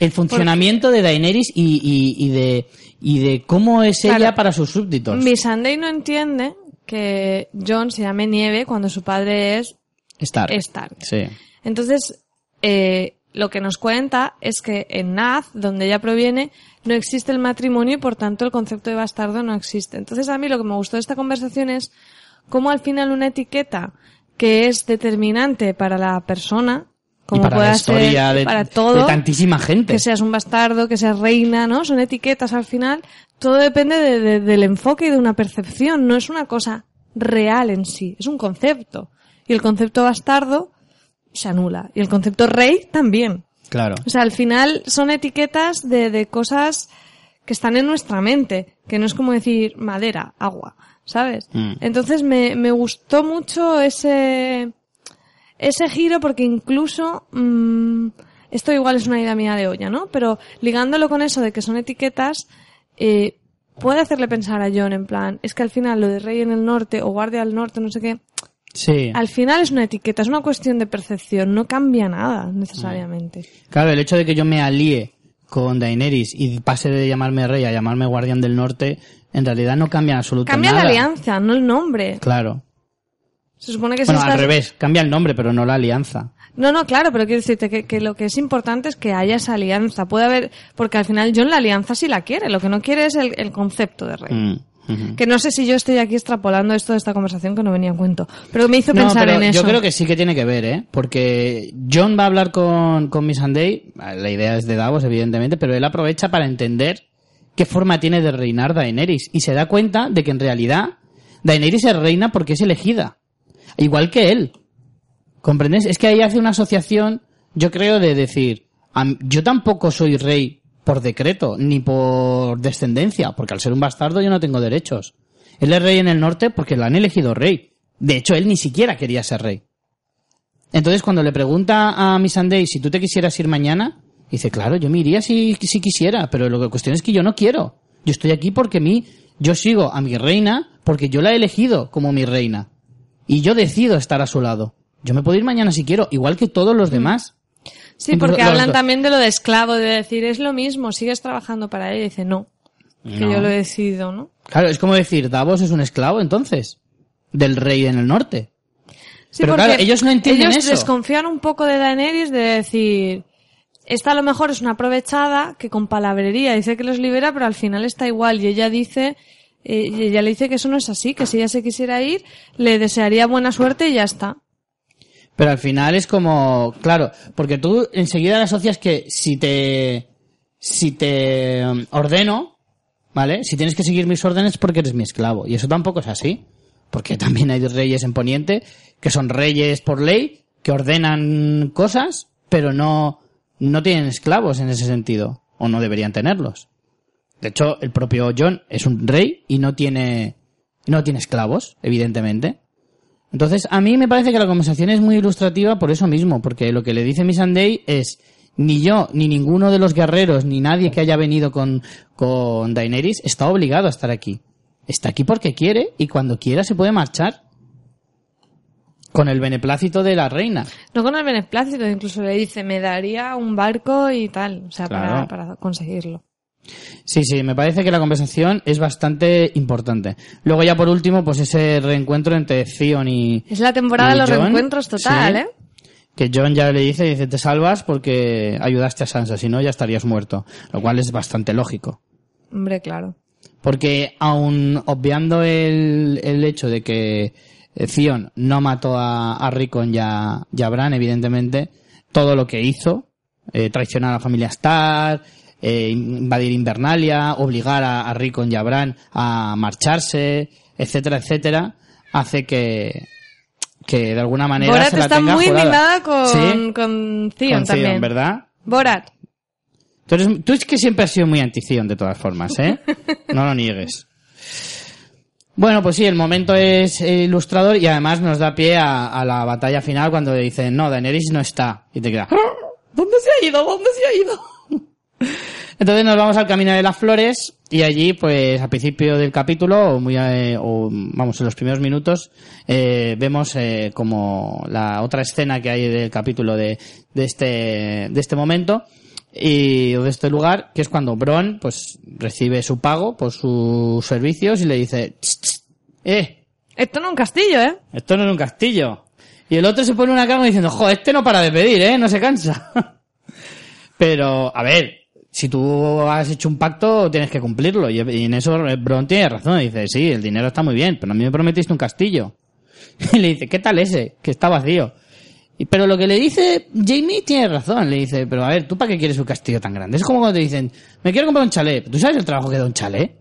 el funcionamiento de Daenerys y, y, y de, y de cómo es Claro. ella para sus súbditos. Missandei no entiende que John se llame Nieve cuando su padre es Stark. Stark. Sí. Entonces, eh, lo que nos cuenta es que en Naz, donde ella proviene, no existe el matrimonio y por tanto el concepto de bastardo no existe. Entonces a mí lo que me gustó de esta conversación es cómo al final una etiqueta que es determinante para la persona, como y para la historia ser de, para de todo, tantísima gente. que seas un bastardo, que seas reina, ¿no? Son etiquetas al final. Todo depende de- de- del enfoque y de una percepción. No es una cosa real en sí. Es un concepto. Y el concepto bastardo se anula. Y el concepto rey también. Claro. O sea, al final son etiquetas de, de cosas que están en nuestra mente. Que no es como decir madera, agua. ¿Sabes? Mm. Entonces me, me gustó mucho ese, ese giro porque incluso mm, esto igual es una idea mía de olla, ¿no? Pero ligándolo con eso de que son etiquetas, eh, puede hacerle pensar a John en plan, es que al final lo de rey en el norte o guardia del norte, no sé qué, Sí. al final es una etiqueta, es una cuestión de percepción, no cambia nada necesariamente. Claro, el hecho de que yo me alíe con Daenerys y pase de llamarme rey a llamarme guardián del norte, en realidad no cambia absolutamente Cambia nada. la alianza, no el nombre. Claro. Se supone que si Bueno, al revés, cambia el nombre, pero no la alianza. No, no, claro, pero quiero decirte que, que lo que es importante es que haya esa alianza. Puede haber, porque al final John la alianza sí la quiere, lo que no quiere es el, el concepto de rey. Mm. Que no sé si yo estoy aquí extrapolando esto de esta conversación que no venía a cuento, pero me hizo No, pensar pero en eso. yo creo que sí que tiene que ver, ¿eh? Porque John va a hablar con, con Missandei, la idea es de Davos, evidentemente, pero él aprovecha para entender qué forma tiene de reinar Daenerys y se da cuenta de que en realidad Daenerys es reina porque es elegida, igual que él. ¿Comprendes? Es que ahí hace una asociación, yo creo, de decir, yo tampoco soy rey por decreto, ni por descendencia, porque al ser un bastardo yo no tengo derechos. Él es rey en el norte porque lo han elegido rey. De hecho, él ni siquiera quería ser rey. Entonces, cuando le pregunta a Missandei si tú te quisieras ir mañana, dice, claro, yo me iría si, si quisiera, pero lo que cuestión es que yo no quiero. Yo estoy aquí porque mí, yo sigo a mi reina porque yo la he elegido como mi reina. Y yo decido estar a su lado. Yo me puedo ir mañana si quiero, igual que todos los demás. sí, incluso porque hablan dos. también de lo de esclavo, de decir, es lo mismo, sigues trabajando para él, y dice, no, que No. yo lo he decidido, ¿no? Claro, es como decir, Davos es un esclavo entonces, del rey en el norte. Sí, Pero porque claro, ellos no entienden ellos eso. desconfían un poco de Daenerys de decir, esta a lo mejor es una aprovechada que con palabrería dice que los libera, pero al final está igual. Y ella dice Eh, y ella le dice que eso no es así, que si ella se quisiera ir, le desearía buena suerte y ya está. Pero al final es como, claro, porque tú enseguida le asocias que si te, si te um, ordeno, ¿vale? Si tienes que seguir mis órdenes porque eres mi esclavo. Y eso tampoco es así. Porque también hay reyes en Poniente que son reyes por ley, que ordenan cosas, pero no, no tienen esclavos en ese sentido. O no deberían tenerlos. De hecho, el propio John es un rey y no tiene, no tiene esclavos, evidentemente. Entonces, a mí me parece que la conversación es muy ilustrativa por eso mismo, porque lo que le dice Missandei es ni yo, ni ninguno de los guerreros, ni nadie que haya venido con, con Daenerys está obligado a estar aquí. Está aquí porque quiere y cuando quiera se puede marchar. Con el beneplácito de la reina. No con el beneplácito, incluso le dice, me daría un barco y tal, o sea, Claro. para, para conseguirlo. Sí, sí, me parece que la conversación es bastante importante. Luego ya por último, pues ese reencuentro entre Theon y... Es la temporada de los reencuentros total, sí, ¿eh? Que John ya le dice, dice, te salvas porque ayudaste a Sansa, si no ya estarías muerto. Lo cual es bastante lógico. Hombre, claro. Porque aun obviando el, el hecho de que eh, Theon no mató a, a Rickon y a, y a Bran, evidentemente, todo lo que hizo, eh, traicionar a la familia Stark, eh, invadir Invernalia, obligar a, a Rickon y a Bran a marcharse, etcétera, etcétera, hace que, que de alguna manera Borat se la está tenga muy indignada con, Sí, con Theon con también. Theon, ¿verdad? Borat. Tú, eres- tú es que siempre has sido muy anti-Theon de todas formas, ¿eh? (laughs) No lo niegues. Bueno, pues sí, el momento es ilustrador y además nos da pie a, a la batalla final cuando dicen, no, Daenerys no está. Y te queda, "¡Ah! (laughs) ¿dónde se ha ido? ¿Dónde se ha ido? Entonces nos vamos al Camino de las Flores y allí, pues, al principio del capítulo, o muy, eh, o, vamos, en los primeros minutos, eh, vemos eh, como la otra escena que hay del capítulo de, de este, de este momento y o de este lugar, que es cuando Bron, pues, recibe su pago por sus servicios y le dice, "Tss, tss, eh, Esto no es un castillo, ¿eh? esto no es un castillo. Y el otro se pone una cara diciendo, jo, este no para de pedir, ¿eh? No se cansa. (laughs) Pero, a ver, si tú has hecho un pacto, tienes que cumplirlo. Y, en eso Bron tiene razón. Dice, sí, el dinero está muy bien, pero a mí me prometiste un castillo. (laughs) Y le dice, ¿qué tal ese? Que está vacío. Y, pero lo que le dice Jamie tiene razón. Le dice, pero a ver, ¿tú para qué quieres un castillo tan grande? Es como cuando te dicen, me quiero comprar un chalet. ¿Tú sabes el trabajo que da un chalet?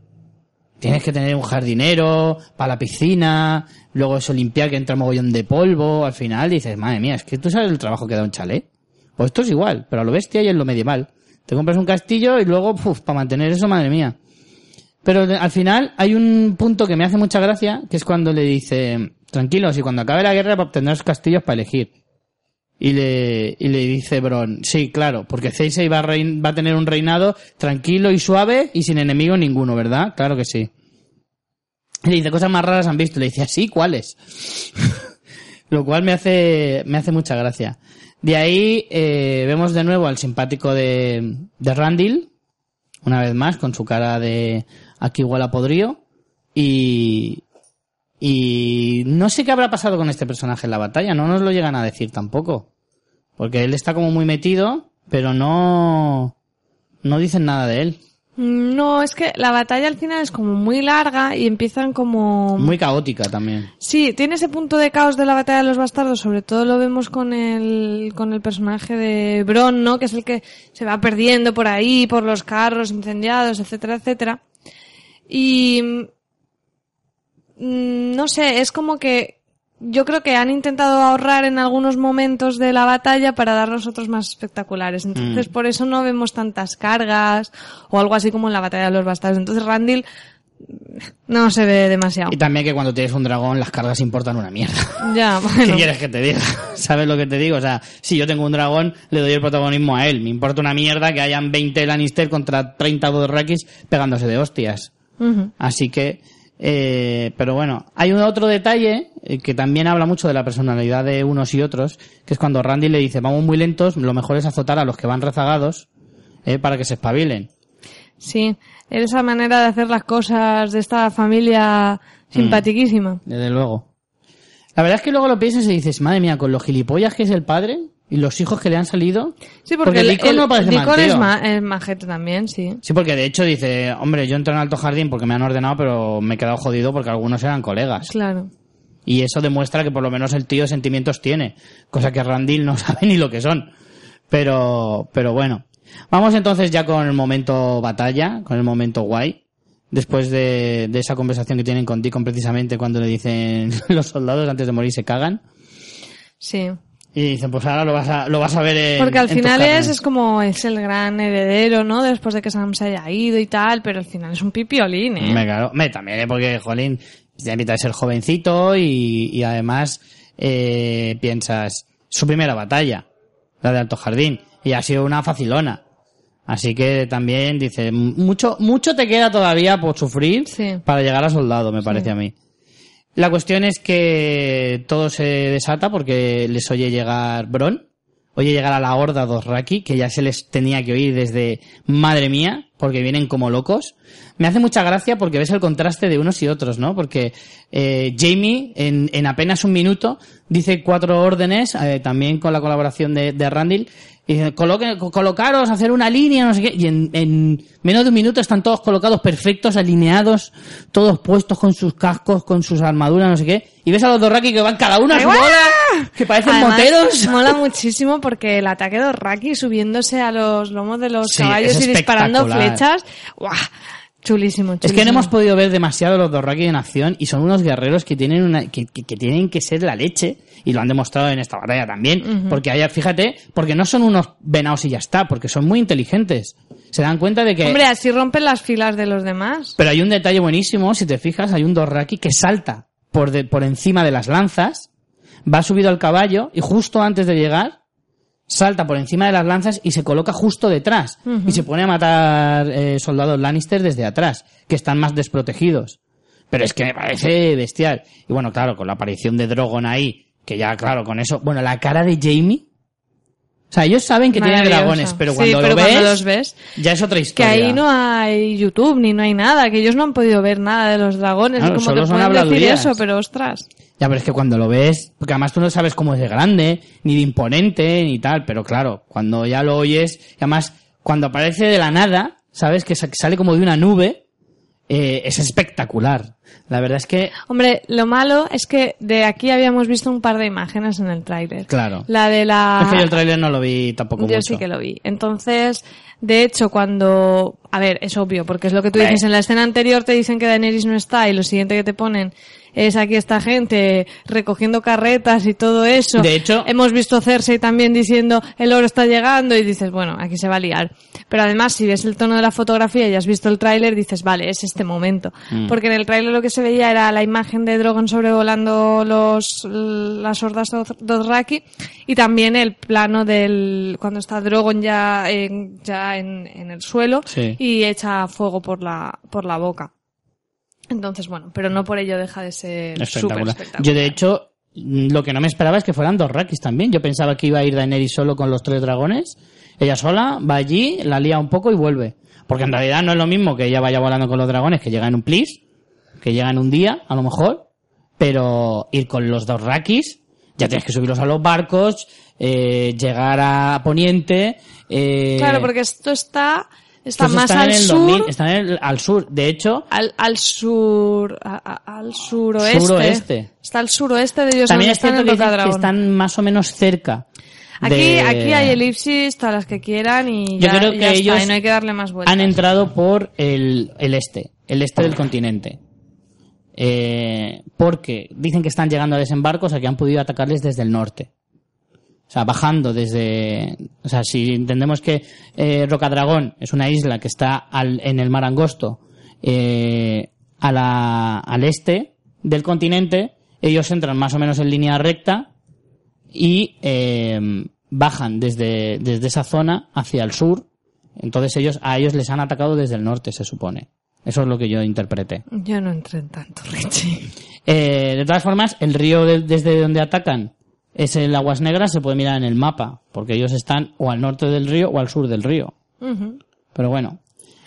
Tienes que tener un jardinero para la piscina, luego eso limpiar que entra mogollón de polvo. Al final dices, madre mía, es que tú sabes el trabajo que da un chalet. Pues esto es igual, pero a lo bestia y en lo medieval. Te compras un castillo y luego, para mantener eso, madre mía. Pero al final hay un punto que me hace mucha gracia, que es cuando le dice, tranquilos, y cuando acabe la guerra obtendrás castillos para elegir. Y le, y le dice Bron, sí, claro, porque Cersei va a, rein- va a tener un reinado tranquilo y suave y sin enemigo ninguno, ¿verdad? Claro que sí. Y le dice, cosas más raras han visto. Le dice, ¿así? ¿Cuáles? (laughs) Lo cual me hace, me hace mucha gracia. De ahí eh, vemos de nuevo al simpático de, de Randall, una vez más, con su cara de aquí igual a podrío. Y, y no sé qué habrá pasado con este personaje en la batalla, no nos lo llegan a decir tampoco. Porque él está como muy metido, pero no, no dicen nada de él. No, es que la batalla al final es como muy larga y empiezan como... Muy caótica también. Sí, tiene ese punto de caos de la batalla de los bastardos, sobre todo lo vemos con el, con el personaje de Bron, ¿no? Que es el que se va perdiendo por ahí, por los carros incendiados, etcétera, etcétera. Y, mm, no sé, es como que yo creo que han intentado ahorrar en algunos momentos de la batalla para darnos otros más espectaculares. Entonces, por eso no vemos tantas cargas o algo así como en la batalla de los bastardos. Entonces, Randall no se ve demasiado. Y también que cuando tienes un dragón las cargas importan una mierda. (laughs) Ya, ¿Qué bueno. quieres que te diga? (laughs) ¿Sabes lo que te digo? O sea, si yo tengo un dragón, le doy el protagonismo a él. Me importa una mierda que hayan 20 Lannister contra 30 Dothraki pegándose de hostias. Así que, eh, pero bueno, hay un otro detalle eh, que también habla mucho de la personalidad de unos y otros, que es cuando Randy le dice, vamos muy lentos, lo mejor es azotar a los que van rezagados, eh, para que se espabilen. Sí, esa manera de hacer las cosas de esta familia simpatiquísima. Desde luego. La verdad es que luego lo piensas y dices, madre mía, con lo gilipollas que es el padre, y los hijos que le han salido. Sí, porque, el, Deacon el- no parece mal es, ma- es majete también, sí. Sí, porque de hecho dice, hombre, yo entro en Alto Jardín porque me han ordenado, pero me he quedado jodido porque algunos eran colegas. Claro. Y eso demuestra que por lo menos el tío sentimientos tiene, cosa que Randall no (laughs) sabe ni lo que son. Pero, pero bueno. Vamos entonces ya con el momento batalla, con el momento guay. Después de, de esa conversación que tienen con Deacon precisamente cuando le dicen (laughs) los soldados antes de morir se cagan. Sí. Y dicen, pues ahora lo vas a, lo vas a ver en Porque al en final es, es como es el gran heredero, ¿no? Después de que Sam se haya ido y tal, pero al final es un pipiolín, ¿eh? Me claro, me también, ¿eh? porque, jolín, ya mitad de ser jovencito y, y además eh, piensas, su primera batalla, la de Alto Jardín, y ha sido una facilona. Así que también dice, mucho, mucho te queda todavía por sufrir Sí. para llegar a soldado, me parece a mí. La cuestión es que todo se desata porque les oye llegar Bron, oye llegar a la horda Dothraki, que ya se les tenía que oír desde madre mía, porque vienen como locos. Me hace mucha gracia porque ves el contraste de unos y otros, ¿no? Porque eh, Jamie, en, en apenas un minuto, dice cuatro órdenes, eh, también con la colaboración de, de Randall, y dice, "Coloque- co- colocaros, hacer una línea, no sé qué, y en, en menos de un minuto están todos colocados perfectos, alineados, todos puestos con sus cascos, con sus armaduras, no sé qué, y ves a los Dorraki que van cada uno a su bola, que parecen Además, moteros. Mola muchísimo porque el ataque de Orraki subiéndose a los lomos de los Sí, caballos y disparando flechas. ¡Guau! Chulísimo, chulísimo. Es que no hemos podido ver demasiado los Dothraki en acción y son unos guerreros que tienen una, que, que- que tienen que ser la leche y lo han demostrado en esta batalla también, porque hay, fíjate, porque no son unos venados y ya está, porque son muy inteligentes. Se dan cuenta de que Hombre, así rompen las filas de los demás. Pero hay un detalle buenísimo, si te fijas, hay un Dorraki que salta por, de- por encima de las lanzas, va subido al caballo y justo antes de llegar salta por encima de las lanzas y se coloca justo detrás y se pone a matar eh, soldados Lannister desde atrás, que están más desprotegidos. Pero es que me parece bestial. Y bueno, claro, con la aparición de Drogon ahí, que ya, claro, con eso, bueno, la cara de Jamie. O sea, ellos saben que tienen dragones, pero Sí, cuando, pero lo ves, cuando los ves, ya es otra que historia. ahí no hay YouTube ni no hay nada, que ellos no han podido ver nada de los dragones. Claro, como son pueden decir eso, pero ostras. Ya, pero es que cuando lo ves, porque además tú no sabes cómo es de grande, ni de imponente, ni tal, pero claro, cuando ya lo oyes, y además, cuando aparece de la nada, sabes que sa- que sale como de una nube, eh, es espectacular. La verdad es que, Hombre, lo malo es que de aquí habíamos visto un par de imágenes en el tráiler. claro. La de la... Es que yo el tráiler no lo vi tampoco Yo mucho. sí que lo vi. Entonces, de hecho, cuando... A ver, es obvio, porque es lo que tú dices. En la escena anterior te dicen que Daenerys no está y lo siguiente que te ponen es aquí esta gente recogiendo carretas y todo eso. De hecho- Hemos visto Cersei también diciendo el oro está llegando y dices, bueno, aquí se va a liar. Pero además, si ves el tono de la fotografía y has visto el tráiler, dices, vale, es este momento. Mm. Porque en el tráiler lo que se veía era la imagen de Drogon sobrevolando los, las hordas Doth- Dothraki y también el plano del cuando está Drogon ya en, ya en, en el suelo Sí. y echa fuego por la por la boca. Entonces, bueno, pero no por ello deja de ser espectacular. espectacular. Yo, de hecho, lo que no me esperaba es que fueran dos Rakis también. Yo pensaba que iba a ir Daenerys solo con los tres dragones. Ella sola va allí, la lía un poco y vuelve. Porque en realidad no es lo mismo que ella vaya volando con los dragones, que llega en un plis, que llega en un día, a lo mejor. Pero ir con los dos Rakis, ya tienes que subirlos a los barcos, eh, llegar a Poniente. Eh, Claro, porque esto está está estos más están al en el sur, 2000, están en el- al sur. De hecho, al, al sur, a- a- al suroeste. Suroeste. Está al suroeste de ellos también es están cierto que, que están más o menos cerca. Aquí, de- aquí hay elipsis, todas las que quieran y Yo ya, creo ya que está, ellos y no hay que darle más vueltas. han entrado por el, el este, el este del continente. Eh, porque dicen que están llegando a desembarco, o sea que han podido atacarles desde el norte. O sea, bajando desde... O sea, si entendemos que eh, Rocadragón es una isla que está al- en el mar angosto eh, a la- al este del continente, ellos entran más o menos en línea recta y eh, bajan desde, desde esa zona hacia el sur. Entonces ellos a ellos les han atacado desde el norte, se supone. Eso es lo que yo interpreté. Yo no entré en tanto, Richie. Eh, de todas formas, el río de- desde donde atacan es el Aguas Negras, se puede mirar en el mapa, porque ellos están o al norte del río o al sur del río. Pero bueno,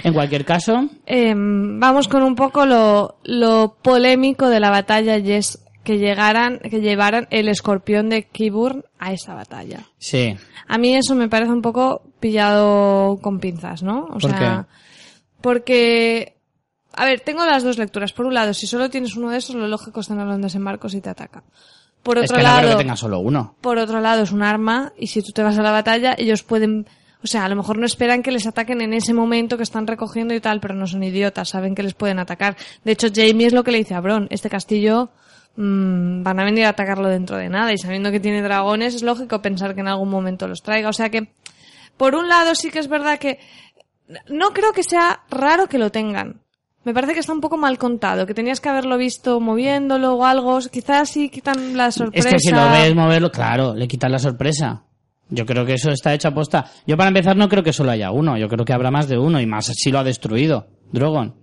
en cualquier caso, Em, vamos con un poco lo, lo polémico de la batalla y es que llegaran, que llevaran el escorpión de Kiburn a esa batalla. Sí. A mí eso me parece un poco pillado con pinzas, ¿no? O ¿Por sea, porque, a ver, tengo las dos lecturas. Por un lado, si solo tienes uno de esos, lo lógico es tenerlo en desembarco si te ataca. Por Es otro no lado, creo que tenga solo uno. por otro lado es un arma y si tú te vas a la batalla, ellos pueden, o sea, a lo mejor no esperan que les ataquen en ese momento que están recogiendo y tal, pero no son idiotas, saben que les pueden atacar. De hecho, Jamie es lo que le dice a Bron, este castillo mm, van a venir a atacarlo dentro de nada y sabiendo que tiene dragones es lógico pensar que en algún momento los traiga. O sea que, por un lado sí que es verdad que no creo que sea raro que lo tengan. Me parece que está un poco mal contado, que tenías que haberlo visto moviéndolo o algo. Quizás sí quitan la Es sorpresa. que si lo ves moverlo, claro, le quitas la sorpresa. Yo creo que eso está hecho a posta. Yo para empezar no creo que solo haya uno, yo creo que habrá más de uno y más si lo ha destruido. Drogon.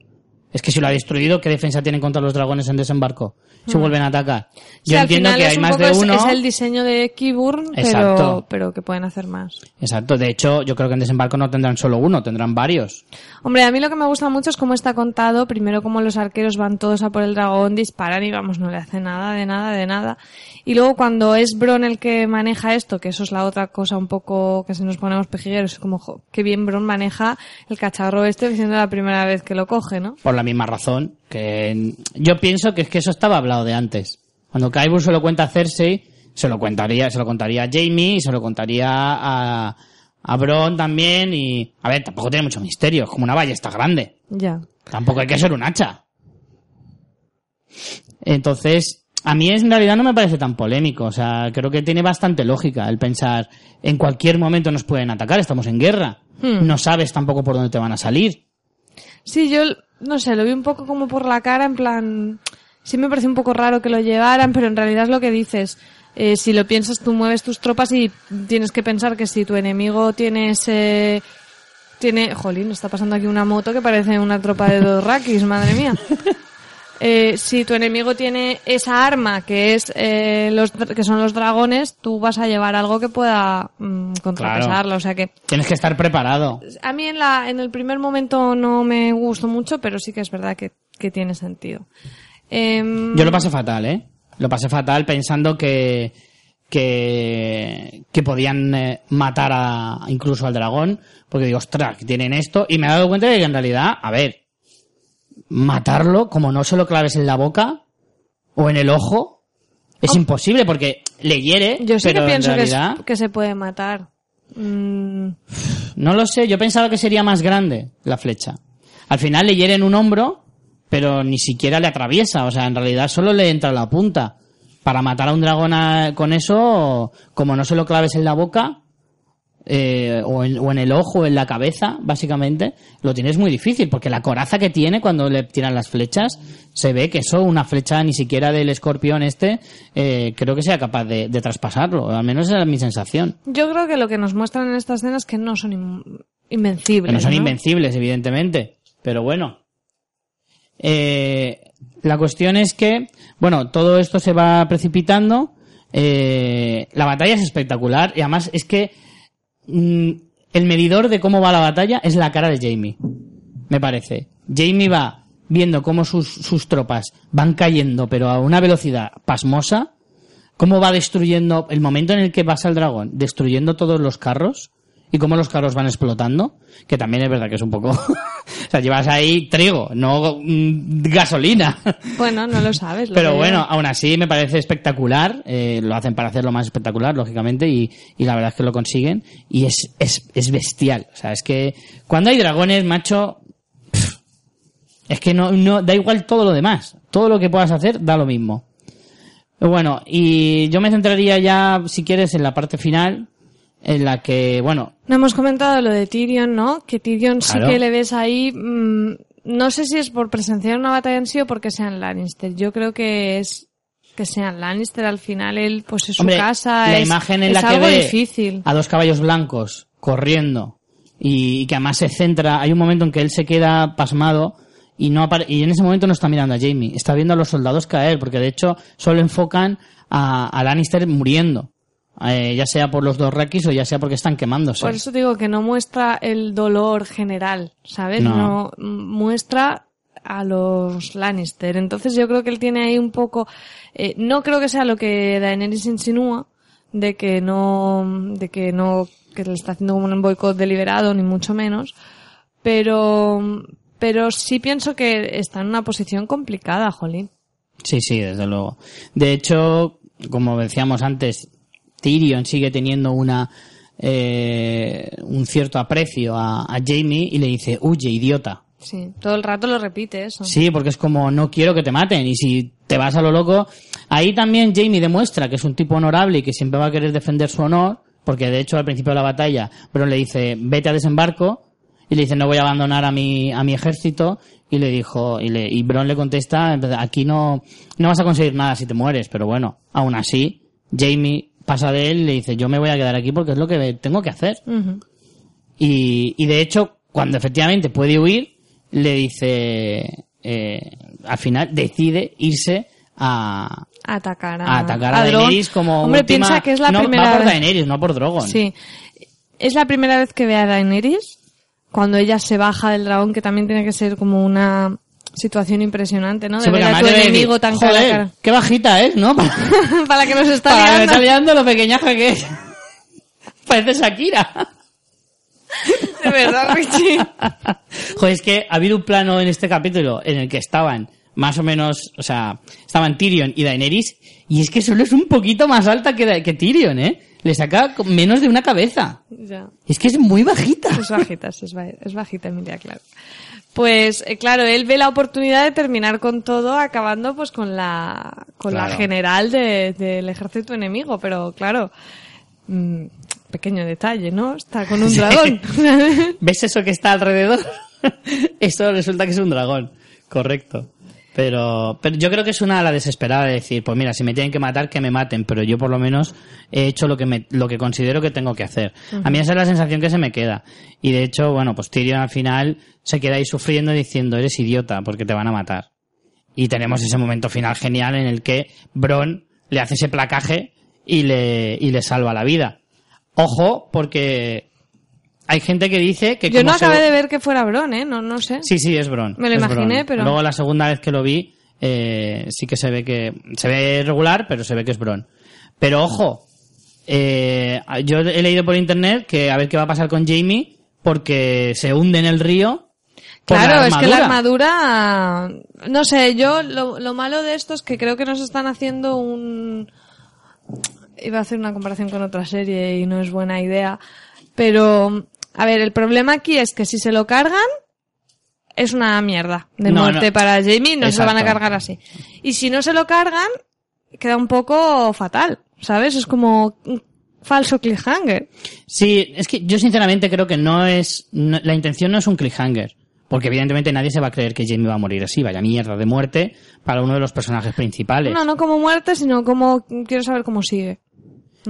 Es que si lo ha destruido, ¿qué defensa tienen contra los dragones en desembarco? Si vuelven a atacar. Mm. Sí, Yo entiendo que hay más de uno. Es, el diseño de Kiburn, pero, pero que pueden hacer más. Exacto, de hecho, yo creo que en desembarco no tendrán solo uno, tendrán varios. Hombre, a mí lo que me gusta mucho es cómo está contado. Primero, cómo los arqueros van todos a por el dragón, disparan y vamos, no le hace nada, de nada, de nada. Y luego, cuando es Bron el que maneja esto, que eso es la otra cosa un poco que si nos ponemos pejigueros, es como, jo, qué bien Bron maneja el cacharro este, siendo la primera vez que lo coge, ¿no? Por la misma razón que yo pienso que es que eso estaba hablado de antes. Cuando Kaibur se lo cuenta a Cersei, se lo contaría, se lo contaría a Jamie, y se lo contaría a, a Bron también y, a ver, tampoco tiene mucho misterio, es como una ballesta grande. Ya. Tampoco hay que ser un hacha. Entonces, a mí en realidad no me parece tan polémico. O sea, creo que tiene bastante lógica el pensar en cualquier momento nos pueden atacar, estamos en guerra. Hmm. No sabes tampoco por dónde te van a salir. Sí, yo, no sé, lo vi un poco como por la cara, en plan, sí me parece un poco raro que lo llevaran, pero en realidad es lo que dices. Eh, si lo piensas, tú mueves tus tropas y tienes que pensar que si tu enemigo tiene ese... Tiene... Jolín, está pasando aquí una moto que parece una tropa de dos rakis, madre mía. (laughs) Eh, si tu enemigo tiene esa arma que es eh, los que son los dragones, tú vas a llevar algo que pueda mm, contrapesarlo. O sea que Tienes que estar preparado. a mí en la en el primer momento no me gustó mucho, pero sí que es verdad que, que tiene sentido. Em, Yo lo pasé fatal, ¿eh? Lo pasé fatal pensando que que, que podían eh, matar a, incluso al dragón, porque digo, ostras, que tienen esto, y me he dado cuenta de que en realidad, a ver, matarlo, como no se lo claves en la boca o en el ojo, es imposible porque le hiere, yo sí pero que pienso en que, es- que se puede matar. Mm, no lo sé, yo pensaba que sería más grande la flecha. Al final le hiere en un hombro, pero ni siquiera le atraviesa, o sea, en realidad solo le entra la punta. Para matar a un dragón a- con eso, como no se lo claves en la boca, eh, o, en, o en el ojo o en la cabeza, básicamente, lo tienes muy difícil, porque la coraza que tiene cuando le tiran las flechas, se ve que eso, una flecha ni siquiera del escorpión este, eh, creo que sea capaz de, de traspasarlo, al menos esa es mi sensación. yo creo que lo que nos muestran en esta escena es que no son in- invencibles. Que no son ¿no? invencibles, evidentemente. Pero bueno. Eh, la cuestión es que, bueno, todo esto se va precipitando. eh, la batalla es espectacular. Y además es que mm, el medidor de cómo va la batalla es la cara de Jamie. Me parece. Jamie va viendo cómo sus, sus tropas van cayendo, pero a una velocidad pasmosa. Cómo va destruyendo, el momento en el que pasa el dragón, destruyendo todos los carros y cómo los carros van explotando, que también es verdad que es un poco... (laughs) o sea, llevas ahí trigo, no mm, gasolina. Bueno, no lo sabes. lo Pero bueno, aún así me parece espectacular. eh, lo hacen para hacerlo más espectacular, lógicamente, y, y la verdad es que lo consiguen. Y es, es, es bestial. O sea, es que cuando hay dragones, macho, pff, es que no, no, da igual todo lo demás. Todo lo que puedas hacer da lo mismo. Bueno, y yo me centraría ya, si quieres, en la parte final, en la que, bueno, No hemos comentado lo de Tyrion, ¿no? Que Tyrion sí que le ves ahí. mm, no sé si es por presenciar una batalla en sí o porque sean Lannister. Yo creo que es que sean Lannister al final él pues es su Hombre, casa. la es, imagen en es la que algo ve difícil. a dos caballos blancos corriendo y, y que además se centra, hay un momento en que él se queda pasmado y no y en ese momento no está mirando a Jamie, está viendo a los soldados caer, porque de hecho solo enfocan a, a Lannister muriendo, eh, ya sea por los dos Rakis o ya sea porque están quemándose. Por eso digo que no muestra el dolor general, ¿sabes? No. No, mm, muestra a los Lannister. Entonces yo creo que él tiene ahí un poco, eh, no creo que sea lo que Daenerys insinúa, de que no, de que no, que le está haciendo como un boicot deliberado, ni mucho menos, pero, pero sí pienso que está en una posición complicada, Jolín. Sí, sí, desde luego. De hecho, como decíamos antes, Tyrion sigue teniendo una eh, un cierto aprecio a, a Jamie y le dice, huye, idiota. Sí, todo el rato lo repite eso. Sí, porque es como, no quiero que te maten. Y si te vas a lo loco, ahí también Jamie demuestra que es un tipo honorable y que siempre va a querer defender su honor, porque de hecho al principio de la batalla, Bron le dice, vete a desembarco, y le dice, no voy a abandonar a mi, a mi ejército, y le dijo, y, le, y Bron le contesta, aquí no, no vas a conseguir nada si te mueres, pero bueno, aún así, Jamie pasa de él y le dice, yo me voy a quedar aquí porque es lo que tengo que hacer. Y, y de hecho, cuando efectivamente puede huir, le dice, eh, al final decide irse a, Atacar a, a atacar a. Daenerys como Hombre, última... piensa que es la no, primera va por vez. Daenerys, no por Drogon. Sí. Es la primera vez que ve a Daenerys, cuando ella se baja del dragón, que también tiene que ser como una situación impresionante, ¿no? De Sí, ver a tu enemigo tan cara "Joder, cara. qué bajita es, ¿no? (laughs) Para, Para que nos está para que liando. está liando lo pequeñaja que es. (laughs) Parece Shakira. De verdad, Richie. (laughs) Joder, es que ha habido un plano en este capítulo en el que estaban más o menos, o sea, estaban Tyrion y Daenerys, y es que solo es un poquito más alta que, que Tyrion, ¿eh? Le saca menos de una cabeza. Ya. Es que es muy bajita. Es bajita, es bajita, Emilia, claro. Pues, eh, claro, él ve la oportunidad de terminar con todo, acabando pues con la, con la general de- del ejército enemigo, pero claro, mm, pequeño detalle, ¿no? Está con un (laughs) Sí. dragón. (laughs) ¿Ves eso que está alrededor? (laughs) eso resulta que es un dragón. Correcto. Pero, pero yo creo que es una a la desesperada de decir, pues mira, si me tienen que matar, que me maten, pero yo por lo menos he hecho lo que me, lo que considero que tengo que hacer. A mí esa es la sensación que se me queda. Y de hecho, bueno, pues Tyrion al final se queda ahí sufriendo diciendo, eres idiota, porque te van a matar. Y tenemos ese momento final genial en el que Bron le hace ese placaje y le, y le salva la vida. Ojo, porque hay gente que dice que Yo no se- acabé de ver que fuera Bron, ¿eh? No, no sé. Sí, sí, es Bron. Me lo imaginé, Bron. pero- Luego la segunda vez que lo vi, eh, sí que se ve que... Se ve regular, pero se ve que es Bron. Pero ojo, eh, yo he leído por internet que a ver qué va a pasar con Jamie porque se hunde en el río. Claro, la es que la armadura. armadura, no sé, yo lo, lo malo de esto es que creo que nos están haciendo un... Iba a hacer una comparación con otra serie y no es buena idea, pero a ver, el problema aquí es que si se lo cargan es una mierda de No, muerte no. para Jamie, no se lo van a cargar así. Y si no se lo cargan, queda un poco fatal, ¿sabes? Es como un falso cliffhanger. Sí, es que yo sinceramente creo que no es... no- la intención no es un cliffhanger. Porque evidentemente nadie se va a creer que Jamie va a morir así. Vaya mierda de muerte para uno de los personajes principales. No, no como muerte, sino como quiero saber cómo sigue.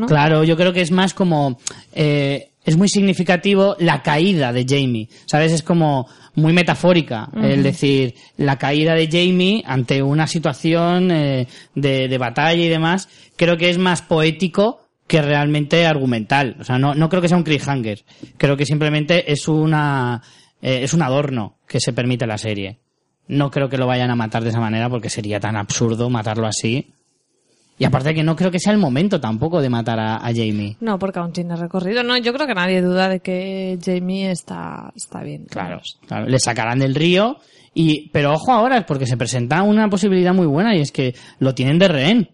Claro, yo creo que es más como... eh, es muy significativo la caída de Jamie, ¿sabes? Es como muy metafórica, el decir, la caída de Jamie ante una situación eh, de, de batalla y demás, creo que es más poético que realmente argumental. O sea, no, no creo que sea un cliffhanger. Creo que simplemente es una, eh, es un adorno que se permite la serie. No creo que lo vayan a matar de esa manera porque sería tan absurdo matarlo así. Y aparte que no creo que sea el momento tampoco de matar a, a Jamie. No, porque aún tiene recorrido. No, yo creo que nadie duda de que Jamie está, está bien. Claro, claro, le sacarán del río y pero ojo ahora porque se presenta una posibilidad muy buena y es que lo tienen de rehén.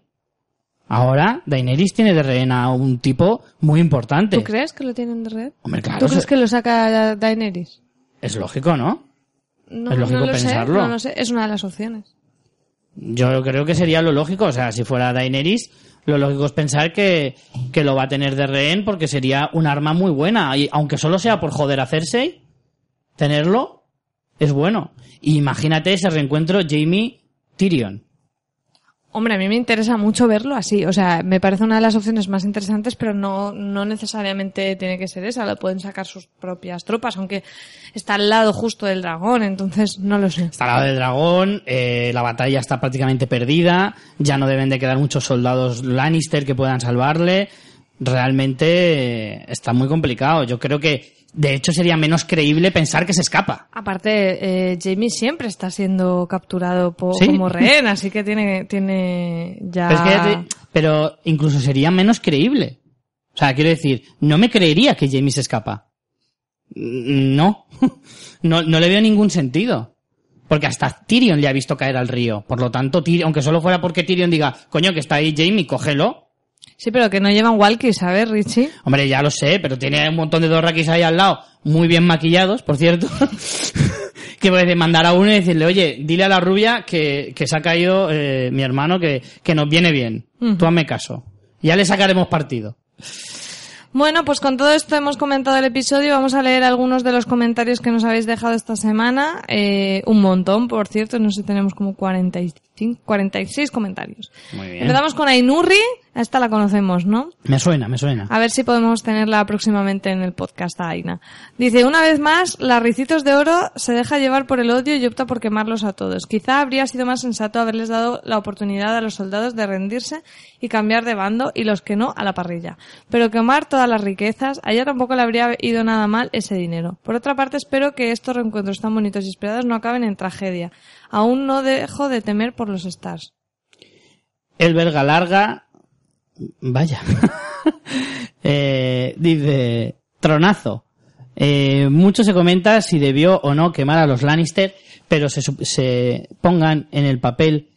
Ahora Daenerys tiene de rehén a un tipo muy importante. ¿Tú crees que lo tienen de red? Hombre, claro, ¿Tú crees que lo saca Daenerys? es lógico, ¿no? No, Es lógico no lo pensarlo. Sé, no lo sé, es una de las opciones. Yo creo que sería lo lógico, o sea, si fuera Daenerys, lo lógico es pensar que, que lo va a tener de rehén porque sería un arma muy buena. Y aunque solo sea por joder a Cersei, tenerlo es bueno. Y imagínate ese reencuentro Jamie-Tyrion. Hombre, a mí me interesa mucho verlo así. O sea, me parece una de las opciones más interesantes, pero no, no necesariamente tiene que ser esa. Lo pueden sacar sus propias tropas, aunque está al lado justo del dragón, entonces no lo sé. Está al lado del dragón, eh, la batalla está prácticamente perdida, ya no deben de quedar muchos soldados Lannister que puedan salvarle. realmente eh, está muy complicado. Yo creo que, de hecho, sería menos creíble pensar que se escapa. Aparte, eh, Jamie siempre está siendo capturado po- Sí. como rehén, así que tiene, tiene ya... Pero, es que ya te- pero incluso sería menos creíble. O sea, quiero decir, no me creería que Jamie se escapa. Mm, No. (laughs) no, no le veo ningún sentido. Porque hasta Tyrion le ha visto caer al río. Por lo tanto, Tyrion, aunque solo fuera porque Tyrion diga, coño, que está ahí Jamie, cógelo. Sí, pero que no llevan walkies, ¿sabes, Richie? Hombre, ya lo sé, pero tiene un montón de dorraquis ahí al lado, muy bien maquillados, por cierto. (laughs) que puede mandar a uno y decirle, oye, dile a la rubia que, que se ha caído eh, mi hermano, que, que nos viene bien. Tú hazme caso. Ya le sacaremos partido. Bueno, pues con todo esto hemos comentado el episodio. Vamos a leer algunos de los comentarios que nos habéis dejado esta semana. Eh, un montón, por cierto. No sé, tenemos como 45, 46 comentarios. Muy bien. Empezamos con Ainurri. A esta la conocemos, ¿no? Me suena, me suena. A ver si podemos tenerla próximamente en el podcast a Aina. Dice, una vez más, la Ricitos de Oro se deja llevar por el odio y opta por quemarlos a todos. Quizá habría sido más sensato haberles dado la oportunidad a los soldados de rendirse y cambiar de bando y los que no a la parrilla. Pero quemar todas las riquezas, a ella tampoco le habría ido nada mal ese dinero. Por otra parte, espero que estos reencuentros tan bonitos y esperados no acaben en tragedia. Aún no dejo de temer por los Stars. El verga larga. Vaya. (laughs) Eh, dice, tronazo. Eh, mucho se comenta si debió o no quemar a los Lannister, pero se, se pongan en el papel,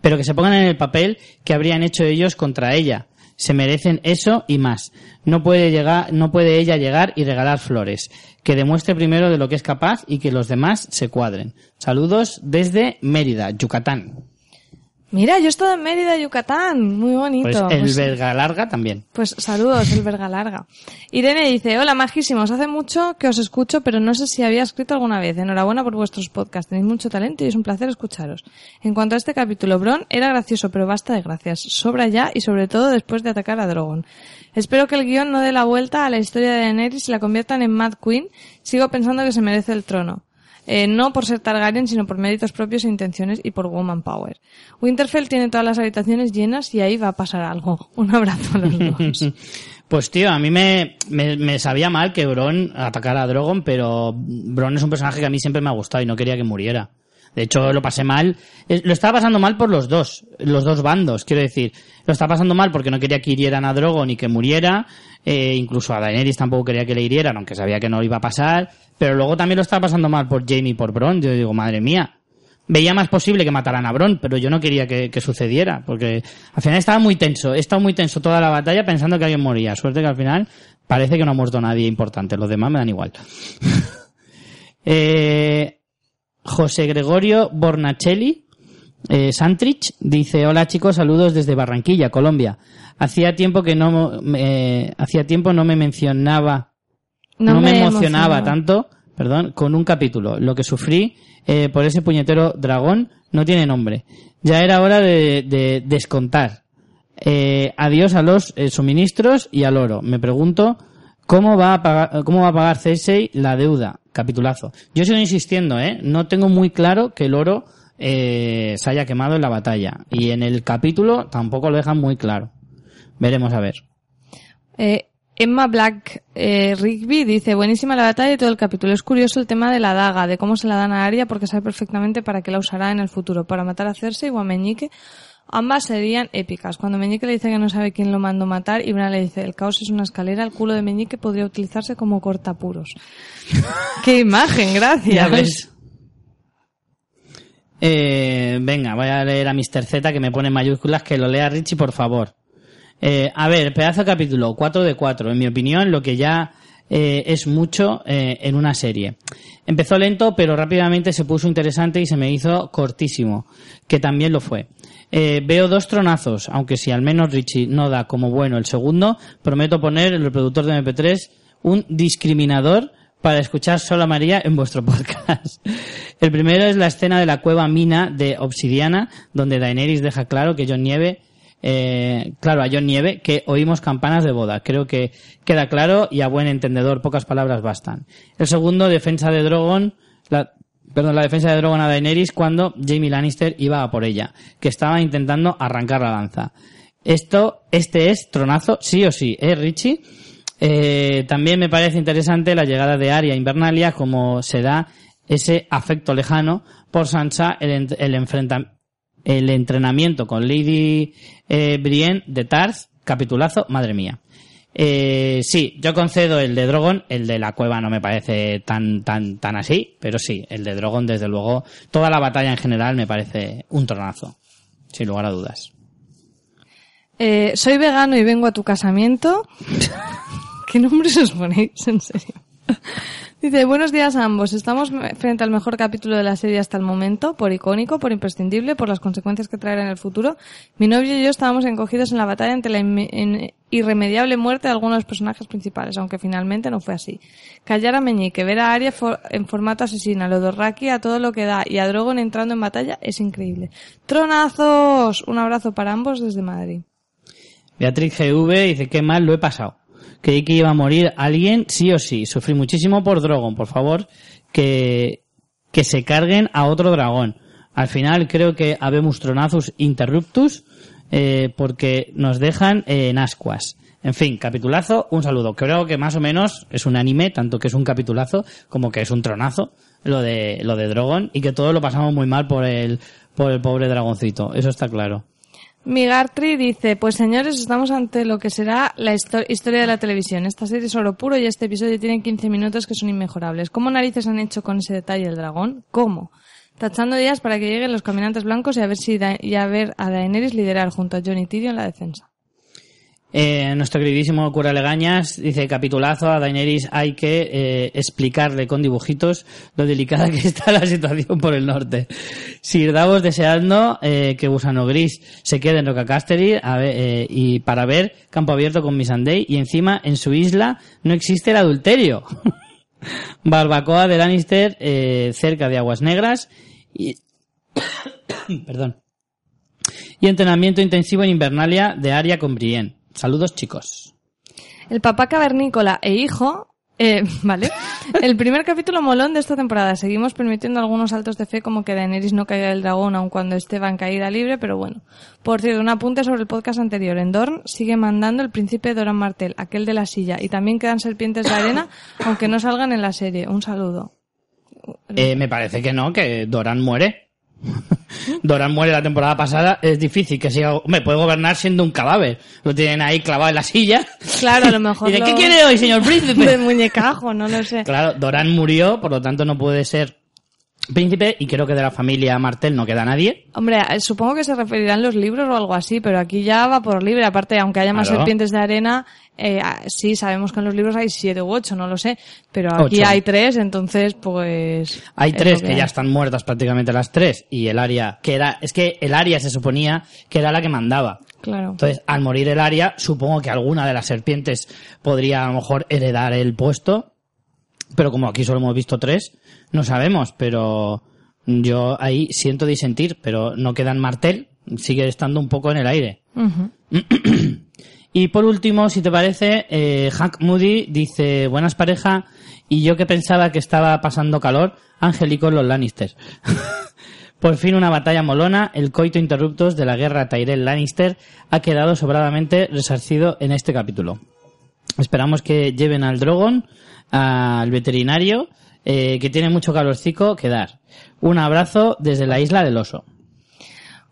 pero que se pongan en el papel que habrían hecho ellos contra ella. Se merecen eso y más. No puede llegar, no puede ella llegar y regalar flores. Que demuestre primero de lo que es capaz y que los demás se cuadren. Saludos desde Mérida, Yucatán. Mira, yo he estado en Mérida, Yucatán. Muy bonito. Pues el Pues- verga larga también. Pues saludos, el verga larga. Irene dice, hola majísimos, hace mucho que os escucho, pero no sé si había escrito alguna vez. Enhorabuena por vuestros podcasts, tenéis mucho talento y es un placer escucharos. En cuanto a este capítulo, Bron era gracioso, pero basta de gracias. Sobra ya y sobre todo después de atacar a Drogon. Espero que el guion no dé la vuelta a la historia de Daenerys y la conviertan en Mad Queen. Sigo pensando que se merece el trono. Eh, no por ser Targaryen, sino por méritos propios e intenciones y por woman power. Winterfell tiene todas las habitaciones llenas y ahí va a pasar algo. (laughs) Un abrazo a los dos. (laughs) Pues tío, a mí me, me, me sabía mal que Bron atacara a Drogon, pero Bron es un personaje que a mí siempre me ha gustado y no quería que muriera. De hecho, lo pasé mal. Lo estaba pasando mal por los dos, los dos bandos, quiero decir. Lo estaba pasando mal porque no quería que hirieran a Drogon y que muriera. eh, incluso a Daenerys tampoco quería que le hirieran, aunque sabía que no iba a pasar. Pero luego también lo estaba pasando mal por Jaime y por Bron. Yo digo, madre mía. Veía más posible que mataran a Bron, pero yo no quería que, que sucediera, porque al final estaba muy tenso. He estado muy tenso toda la batalla pensando que alguien moría. Suerte que al final parece que no ha muerto nadie importante. Los demás me dan igual. (laughs) eh, José Gregorio Bornacelli, eh, Santrich, dice, hola chicos, saludos desde Barranquilla, Colombia. Hacía tiempo que no, me- hacía tiempo no me mencionaba, no, me, emocionaba tanto, perdón, con un capítulo. Lo que sufrí eh, por ese puñetero dragón no tiene nombre. Ya era hora de, de descontar. Eh, adiós a los eh, suministros y al oro. Me pregunto cómo va a pagar, cómo va a pagar Cersei la deuda. Capitulazo. Yo sigo insistiendo, ¿eh? No tengo muy claro que el oro eh, se haya quemado en la batalla. Y en el capítulo tampoco lo dejan muy claro. Veremos a ver. Eh, Emma Black eh, Rigby dice, buenísima la batalla y todo el capítulo. Es curioso el tema de la daga, de cómo se la dan a Arya porque sabe perfectamente para qué la usará en el futuro, para matar a Cersei o a Meñique. Ambas serían épicas. Cuando Meñique le dice que no sabe quién lo mandó matar y Bran le dice, el caos es una escalera, el culo de Meñique podría utilizarse como cortapuros. (laughs) ¡Qué imagen! Gracias. Ya ves. Eh, venga, voy a leer a Mr. Z que me pone en mayúsculas que lo lea Richie, por favor. Eh, a ver, pedazo de capítulo, 4 de 4. En mi opinión, lo que ya eh, es mucho eh, en una serie. Empezó lento, pero rápidamente se puso interesante y se me hizo cortísimo, que también lo fue. Eh, veo dos tronazos, aunque si al menos Richie no da como bueno el segundo, prometo poner en el reproductor de MP3 un discriminador para escuchar solo a María en vuestro (laughs) podcast. El primero es la escena de la cueva mina de Obsidiana, donde Daenerys deja claro que John Nieve, eh, claro, a John Nieve, que oímos campanas de boda. Creo que queda claro y a buen entendedor pocas palabras bastan. El segundo, defensa de Drogon, la, perdón, la defensa de Drogon a Daenerys cuando Jamie Lannister iba a por ella, que estaba intentando arrancar la lanza. Esto, este es tronazo, sí o sí, ¿eh, Richie? Eh, también me parece interesante la llegada de Arya Invernalia, como se da ese afecto lejano por Sansa, el, el, enfrenta, el entrenamiento con Lady eh, Brienne de Tarth, capitulazo, madre mía. Eh, sí, yo concedo el de Drogon, el de la cueva no me parece tan, tan, tan así, pero sí, el de Drogon, desde luego, toda la batalla en general me parece un tronazo, sin lugar a dudas. Eh, soy vegano y vengo a tu casamiento. (laughs) ¿Qué nombres os ponéis? En serio. Dice, buenos días a ambos. Estamos frente al mejor capítulo de la serie hasta el momento, por icónico, por imprescindible, por las consecuencias que traerá en el futuro. Mi novio y yo estábamos encogidos en la batalla ante la irremediable muerte de algunos de los personajes principales, aunque finalmente no fue así. Callar a Meñique, ver a Arya en formato asesina, lo de a todo lo que da y a Drogon entrando en batalla es increíble. ¡Tronazos! Un abrazo para ambos desde Madrid. Beatriz GV dice, qué mal lo he pasado. Creí que iba a morir alguien, sí o sí. Sufrí muchísimo por Drogon, por favor, que, que se carguen a otro dragón. Al final creo que habemos tronazus interruptus, eh, porque nos dejan en ascuas. En fin, capitulazo, un saludo. Creo que más o menos es un anime, tanto que es un capitulazo como que es un tronazo, lo de, lo de Drogon, y que todos lo pasamos muy mal por el, por el pobre dragoncito. Eso está claro. Migartri dice, pues señores, estamos ante lo que será la historia de la televisión. Esta serie es oro puro y este episodio tiene 15 minutos que son inmejorables. ¿Cómo narices han hecho con ese detalle el dragón? ¿Cómo? Tachando días para que lleguen los caminantes blancos y a ver si y a ver a Daenerys liderar junto a Johnny Tyrion la defensa. Eh, nuestro queridísimo cura Legañas dice, capitulazo, a Daenerys hay que eh, explicarle con dibujitos lo delicada que (laughs) está la situación por el norte. Sir Davos deseando eh, que Gusano Gris se quede en Roca Casterly eh, y para ver campo abierto con Missandei y encima en su isla no existe el adulterio. (laughs) Barbacoa de Lannister eh, cerca de Aguas Negras y... (coughs) Perdón. Y entrenamiento intensivo en Invernalia de Aria con Brienne. Saludos, chicos. El papá cavernícola e hijo eh, (laughs) vale. El primer capítulo molón de esta temporada. Seguimos permitiendo algunos saltos de fe como que Daenerys no caiga del dragón aun cuando esté en caída libre, pero bueno. Por cierto, un apunte sobre el podcast anterior. En Dorn sigue mandando el príncipe Doran Martel, aquel de la silla, y también quedan serpientes de arena, aunque no salgan en la serie. Un saludo. Eh, me parece que no, que Doran muere. Doran muere la temporada pasada, es difícil que siga. Me puede gobernar siendo un cadáver. Lo tienen ahí clavado en la silla. Claro, a lo (laughs) mejor. ¿Y de qué quiere hoy, señor príncipe? (laughs) De muñecajo, no lo sé. Claro, Doran murió, por lo tanto no puede ser príncipe y creo que de la familia Martel no queda nadie. Hombre, eh, supongo que se referirán los libros o algo así, pero aquí ya va por libre. Aparte, aunque haya más serpientes de arena, eh, ah, sí, sabemos que en los libros hay siete u ocho, no lo sé, pero aquí hay tres, entonces pues... Hay tres que, ya están muertas prácticamente las tres y el área, que era, es que el área se suponía que era la que mandaba. Claro. Entonces, al morir el área, supongo que alguna de las serpientes podría a lo mejor heredar el puesto, pero como aquí solo hemos visto tres, no sabemos, pero yo ahí siento disentir, pero no queda en martel, sigue estando un poco en el aire. (clears throat) Y por último, si te parece, eh, Hank Moody dice, buenas pareja, y yo que pensaba que estaba pasando calor, Angélico los Lannister. (laughs) por fin una batalla molona, el coito interruptos de la guerra Tyrell Lannister ha quedado sobradamente resarcido en este capítulo. Esperamos que lleven al Drogon, al veterinario, eh, que tiene mucho calorcico que dar. Un abrazo desde la isla del oso.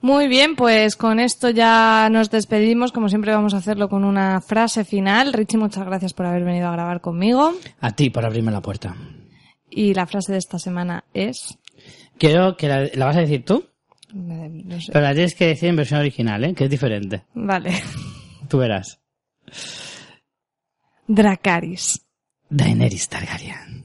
Muy bien, pues con esto ya nos despedimos. Como siempre vamos a hacerlo con una frase final. Richie, muchas gracias por haber venido a grabar conmigo. A ti por abrirme la puerta. Y la frase de esta semana es... Quiero que la, vas a decir tú. No sé. Pero la tienes que decir en versión original, ¿eh? Que es diferente. Vale. Tú verás. Dracaris. Daenerys Targaryen.